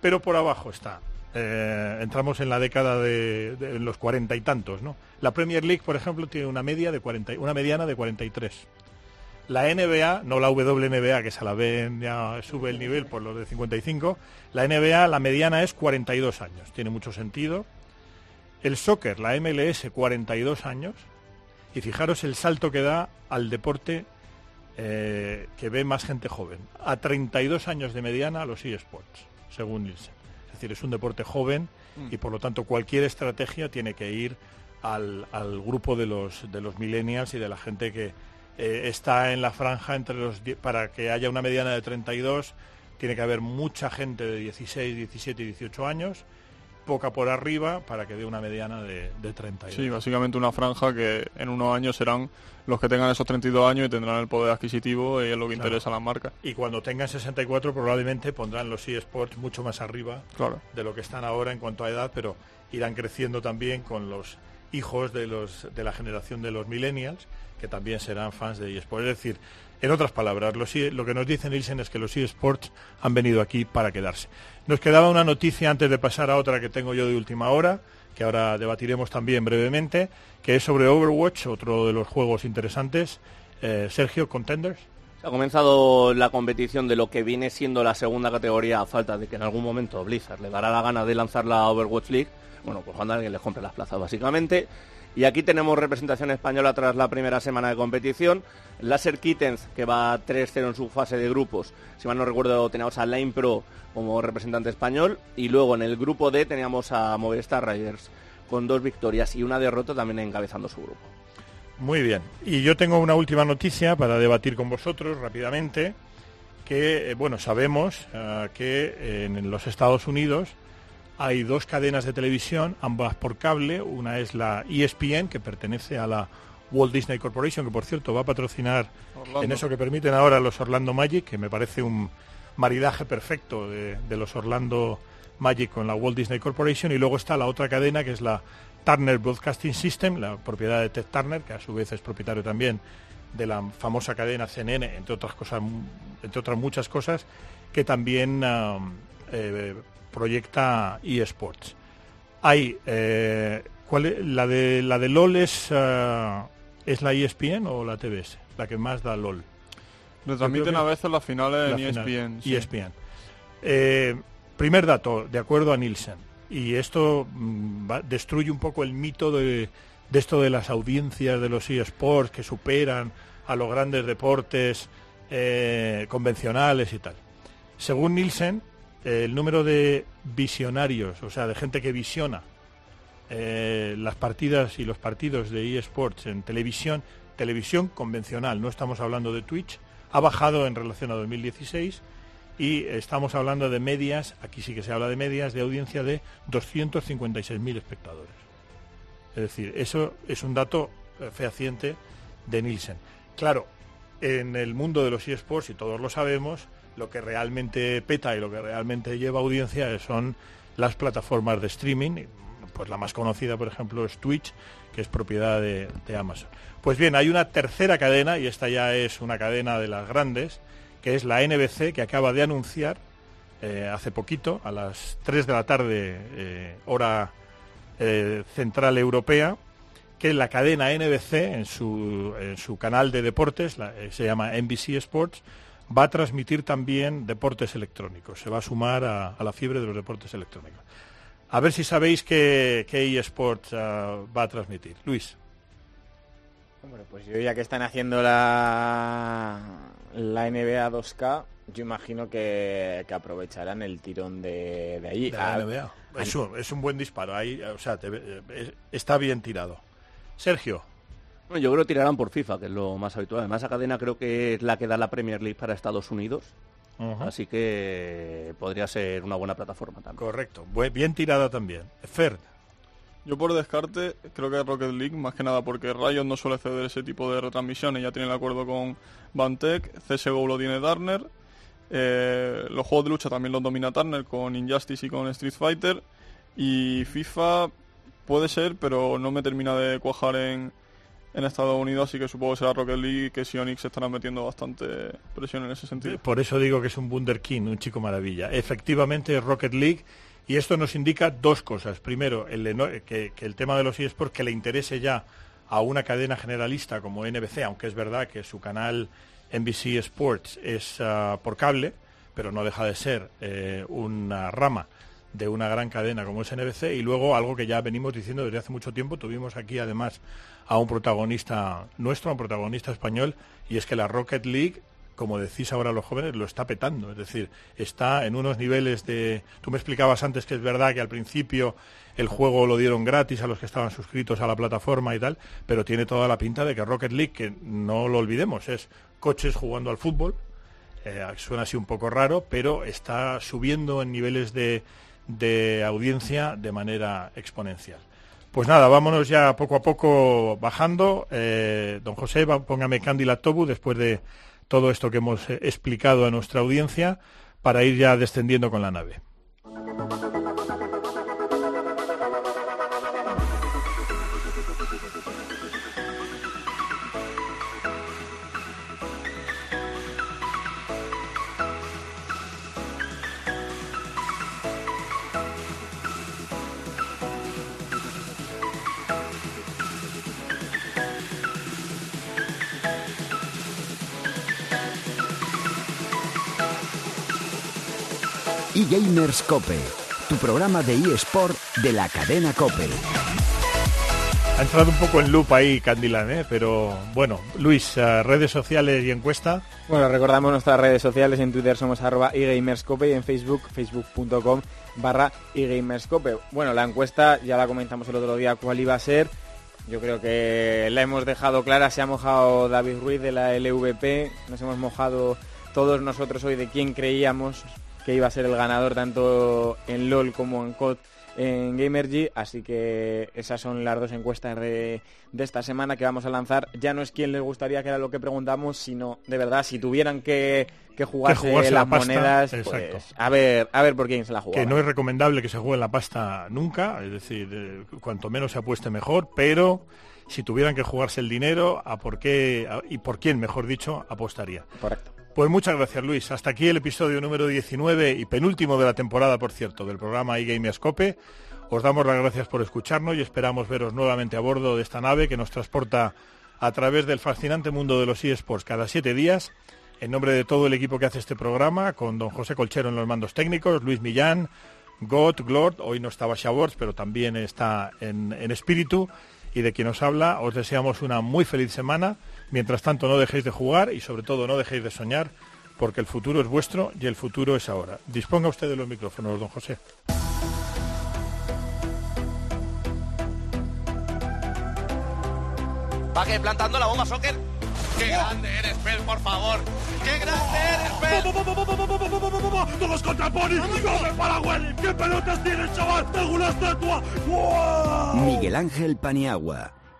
pero por abajo está. eh, entramos en la década de, de los cuarenta y tantos, ¿no? La Premier League, por ejemplo, tiene una media de 40, y- una mediana de 43. La NBA, no la WNBA, que se la ven, ya sube el nivel por los de 55. La NBA, la mediana es 42 años. Tiene mucho sentido. El soccer, la MLS, 42 años. Y fijaros el salto que da al deporte eh, que ve más gente joven. A 32 años de mediana a los eSports, según Nielsen. Es decir, es un deporte joven y por lo tanto cualquier estrategia tiene que ir al, al grupo de los, de los millennials y de la gente que eh, está en la franja entre los para que haya una mediana de 32 tiene que haber mucha gente de 16, 17 y 18 años, poca por arriba para que dé una mediana de, de 32. Sí, básicamente una franja que en unos años serán los que tengan esos 32 años y tendrán el poder adquisitivo y es lo que Claro. interesa a las marcas. Y cuando tengan 64 probablemente pondrán los eSports mucho más arriba Claro. de lo que están ahora en cuanto a edad, pero irán creciendo también con los hijos de los de la generación de los millennials que también serán fans de eSports. Es decir, en otras palabras, lo que nos dice Nielsen es que los eSports han venido aquí para quedarse. Nos quedaba una noticia antes de pasar a otra que tengo yo de última hora, que ahora debatiremos también brevemente, que es sobre Overwatch, otro de los juegos interesantes. Eh, Sergio, Contenders. Se ha comenzado la competición de lo que viene siendo la segunda categoría a falta de que en algún momento Blizzard le dará la gana de lanzar la Overwatch League. Bueno, pues cuando alguien les compre las plazas básicamente. Y aquí tenemos representación española tras la primera semana de competición. Laser Kittens, que va 3-0 en su fase de grupos. Si mal no recuerdo, teníamos a Line Pro como representante español. Y luego en el grupo D teníamos a Movistar Riders con dos victorias y una derrota también encabezando su grupo. Muy bien. Y yo tengo una última noticia para debatir con vosotros rápidamente, que, eh, bueno, sabemos eh, que en los Estados Unidos hay dos cadenas de televisión, ambas por cable. Una es la ESPN, que pertenece a la Walt Disney Corporation, que por cierto va a patrocinar Orlando. en eso que permiten ahora los Orlando Magic, que me parece un maridaje perfecto de, de los Orlando Magic con la Walt Disney Corporation. Y luego está la otra cadena, que es la Turner Broadcasting System, la propiedad de Ted Turner, que a su vez es propietario también de la famosa cadena CNN, entre otras cosas, entre otras muchas cosas, que también ah, eh, proyecta eSports. Hay eh, ¿cuál es? la de la de LOL es ah, es la ESPN o la TBS, la que más da LOL. Retransmiten a veces las finales La en E final, ESPN. sí. ESPN. Eh, primer dato, de acuerdo a Nielsen, y esto mm, va- destruye un poco el mito de, de esto de las audiencias de los eSports que superan a los grandes deportes eh, convencionales y tal. Según Nielsen, eh, el número de visionarios, o sea, de gente que visiona eh, las partidas y los partidos de eSports en televisión, televisión convencional, no estamos hablando de Twitch, ha bajado en relación a 2016 y estamos hablando de medias, aquí sí que se habla de medias, de audiencia de 256.000 espectadores. Es decir, eso es un dato eh, fehaciente de Nielsen. Claro, en el mundo de los eSports, y todos lo sabemos, lo que realmente peta y lo que realmente lleva audiencia son las plataformas de streaming. Pues la más conocida, por ejemplo, es Twitch, que es propiedad de, Amazon. Pues bien, hay una tercera cadena, y esta ya es una cadena de las grandes, que es la NBC, que acaba de anunciar eh, hace poquito, a las 3 de la tarde, eh, hora eh, central europea, que la cadena NBC, en su, en su canal de deportes, la- se llama NBC Sports, va a transmitir también deportes electrónicos. Se va a sumar a, a la fiebre de los deportes electrónicos. A ver si sabéis qué, qué eSports ah, va a transmitir. Luis. Hombre, pues yo ya que están haciendo la, la NBA 2K, yo imagino que, que aprovecharán el tirón de, de allí. De la Ah, NBA. Es un, es un buen disparo. Ahí, o sea, te- eh, está bien tirado. Sergio. Bueno, yo creo que tirarán por FIFA, que es lo más habitual. Además, esa cadena creo que es la que da la Premier League para Estados Unidos. Así que podría ser una buena plataforma también. Correcto. Bien tirada también. Fer. Yo por descarte creo que es Rocket League, más que nada porque Riot no suele ceder ese tipo de retransmisiones, ya tiene el acuerdo con Bantec, CSGO lo tiene Turner, eh, los juegos de lucha también los domina Turner con Injustice y con Street Fighter, y FIFA puede ser, pero no me termina de cuajar en, en Estados Unidos, así que supongo que será Rocket League, que Sionix estará metiendo bastante presión en ese sentido. Por eso digo que es un Wunderkind, un chico maravilla. Efectivamente Rocket League y esto nos indica dos cosas. Primero, el que, que el tema de los eSports que le interese ya a una cadena generalista como NBC, aunque es verdad que su canal NBC Sports es ah, por cable, pero no deja de ser eh, una rama de una gran cadena como es NBC y luego algo que ya venimos diciendo desde hace mucho tiempo, tuvimos aquí además a un protagonista nuestro, a un protagonista español, y es que la Rocket League, como decís ahora los jóvenes, lo está petando, es decir, está en unos niveles de... Tú me explicabas antes que es verdad que al principio el juego lo dieron gratis a los que estaban suscritos a la plataforma y tal, pero tiene toda la pinta de que Rocket League, que no lo olvidemos, es coches jugando al fútbol, eh, suena así un poco raro, pero está subiendo en niveles de, de audiencia de manera exponencial. Pues nada, vámonos ya poco a poco bajando. Eh, don José, póngame Cándila Tobu después de todo esto que hemos eh, explicado a nuestra audiencia para ir ya descendiendo con la nave. eGamers Cope, tu programa de eSport de la cadena Cope. Ha entrado un poco en loop ahí, Candilán, ¿eh? pero bueno, Luis, eh, redes sociales y encuesta. Bueno, recordamos nuestras redes sociales, en Twitter somos arroba eGamerscope y en Facebook, facebook.com barra eGamerscope. Bueno, la encuesta ya la comentamos el otro día cuál iba a ser. Yo creo que la hemos dejado clara, se ha mojado David Ruiz de la LVP, nos hemos mojado todos nosotros hoy de quién creíamos que iba a ser el ganador tanto en LOL como en COD en Gamergy, así que esas son las dos encuestas de, de esta semana que vamos a lanzar. Ya no es quién les gustaría que era lo que preguntamos, sino de verdad si tuvieran que, que jugarse, jugarse la las monedas, pues, a ver, a ver por quién se la juega. que no es recomendable que se juegue la pasta nunca, es decir, eh, cuanto menos se apueste mejor, pero si tuvieran que jugarse el dinero, ¿a por qué a- y por quién, mejor dicho, apostaría? Correcto. Pues muchas gracias, Luis. Hasta aquí el episodio número 19 y penúltimo de la temporada, por cierto, del programa iGamerscope. Os damos las gracias por escucharnos y esperamos veros nuevamente a bordo de esta nave que nos transporta a través del fascinante mundo de los eSports cada siete días. En nombre de todo el equipo que hace este programa, con don José Colchero en los mandos técnicos, Luis Millán, God, Glord, hoy no estaba Shawords, pero también está en, en espíritu, y de quien os habla, os deseamos una muy feliz semana. Mientras tanto, no dejéis de jugar y sobre todo no dejéis de soñar, porque el futuro es vuestro y el futuro es ahora. Disponga usted de los micrófonos, don José. Paque plantando la bomba, Soccer. ¡Qué grande eres, Pel, por favor! ¡Qué grande eres, Pel! ¡Todos contra Pony! Para ¡Qué pelotas tienes, chaval! ¡Tengo una estatua! ¡Wow! Miguel Ángel Paniagua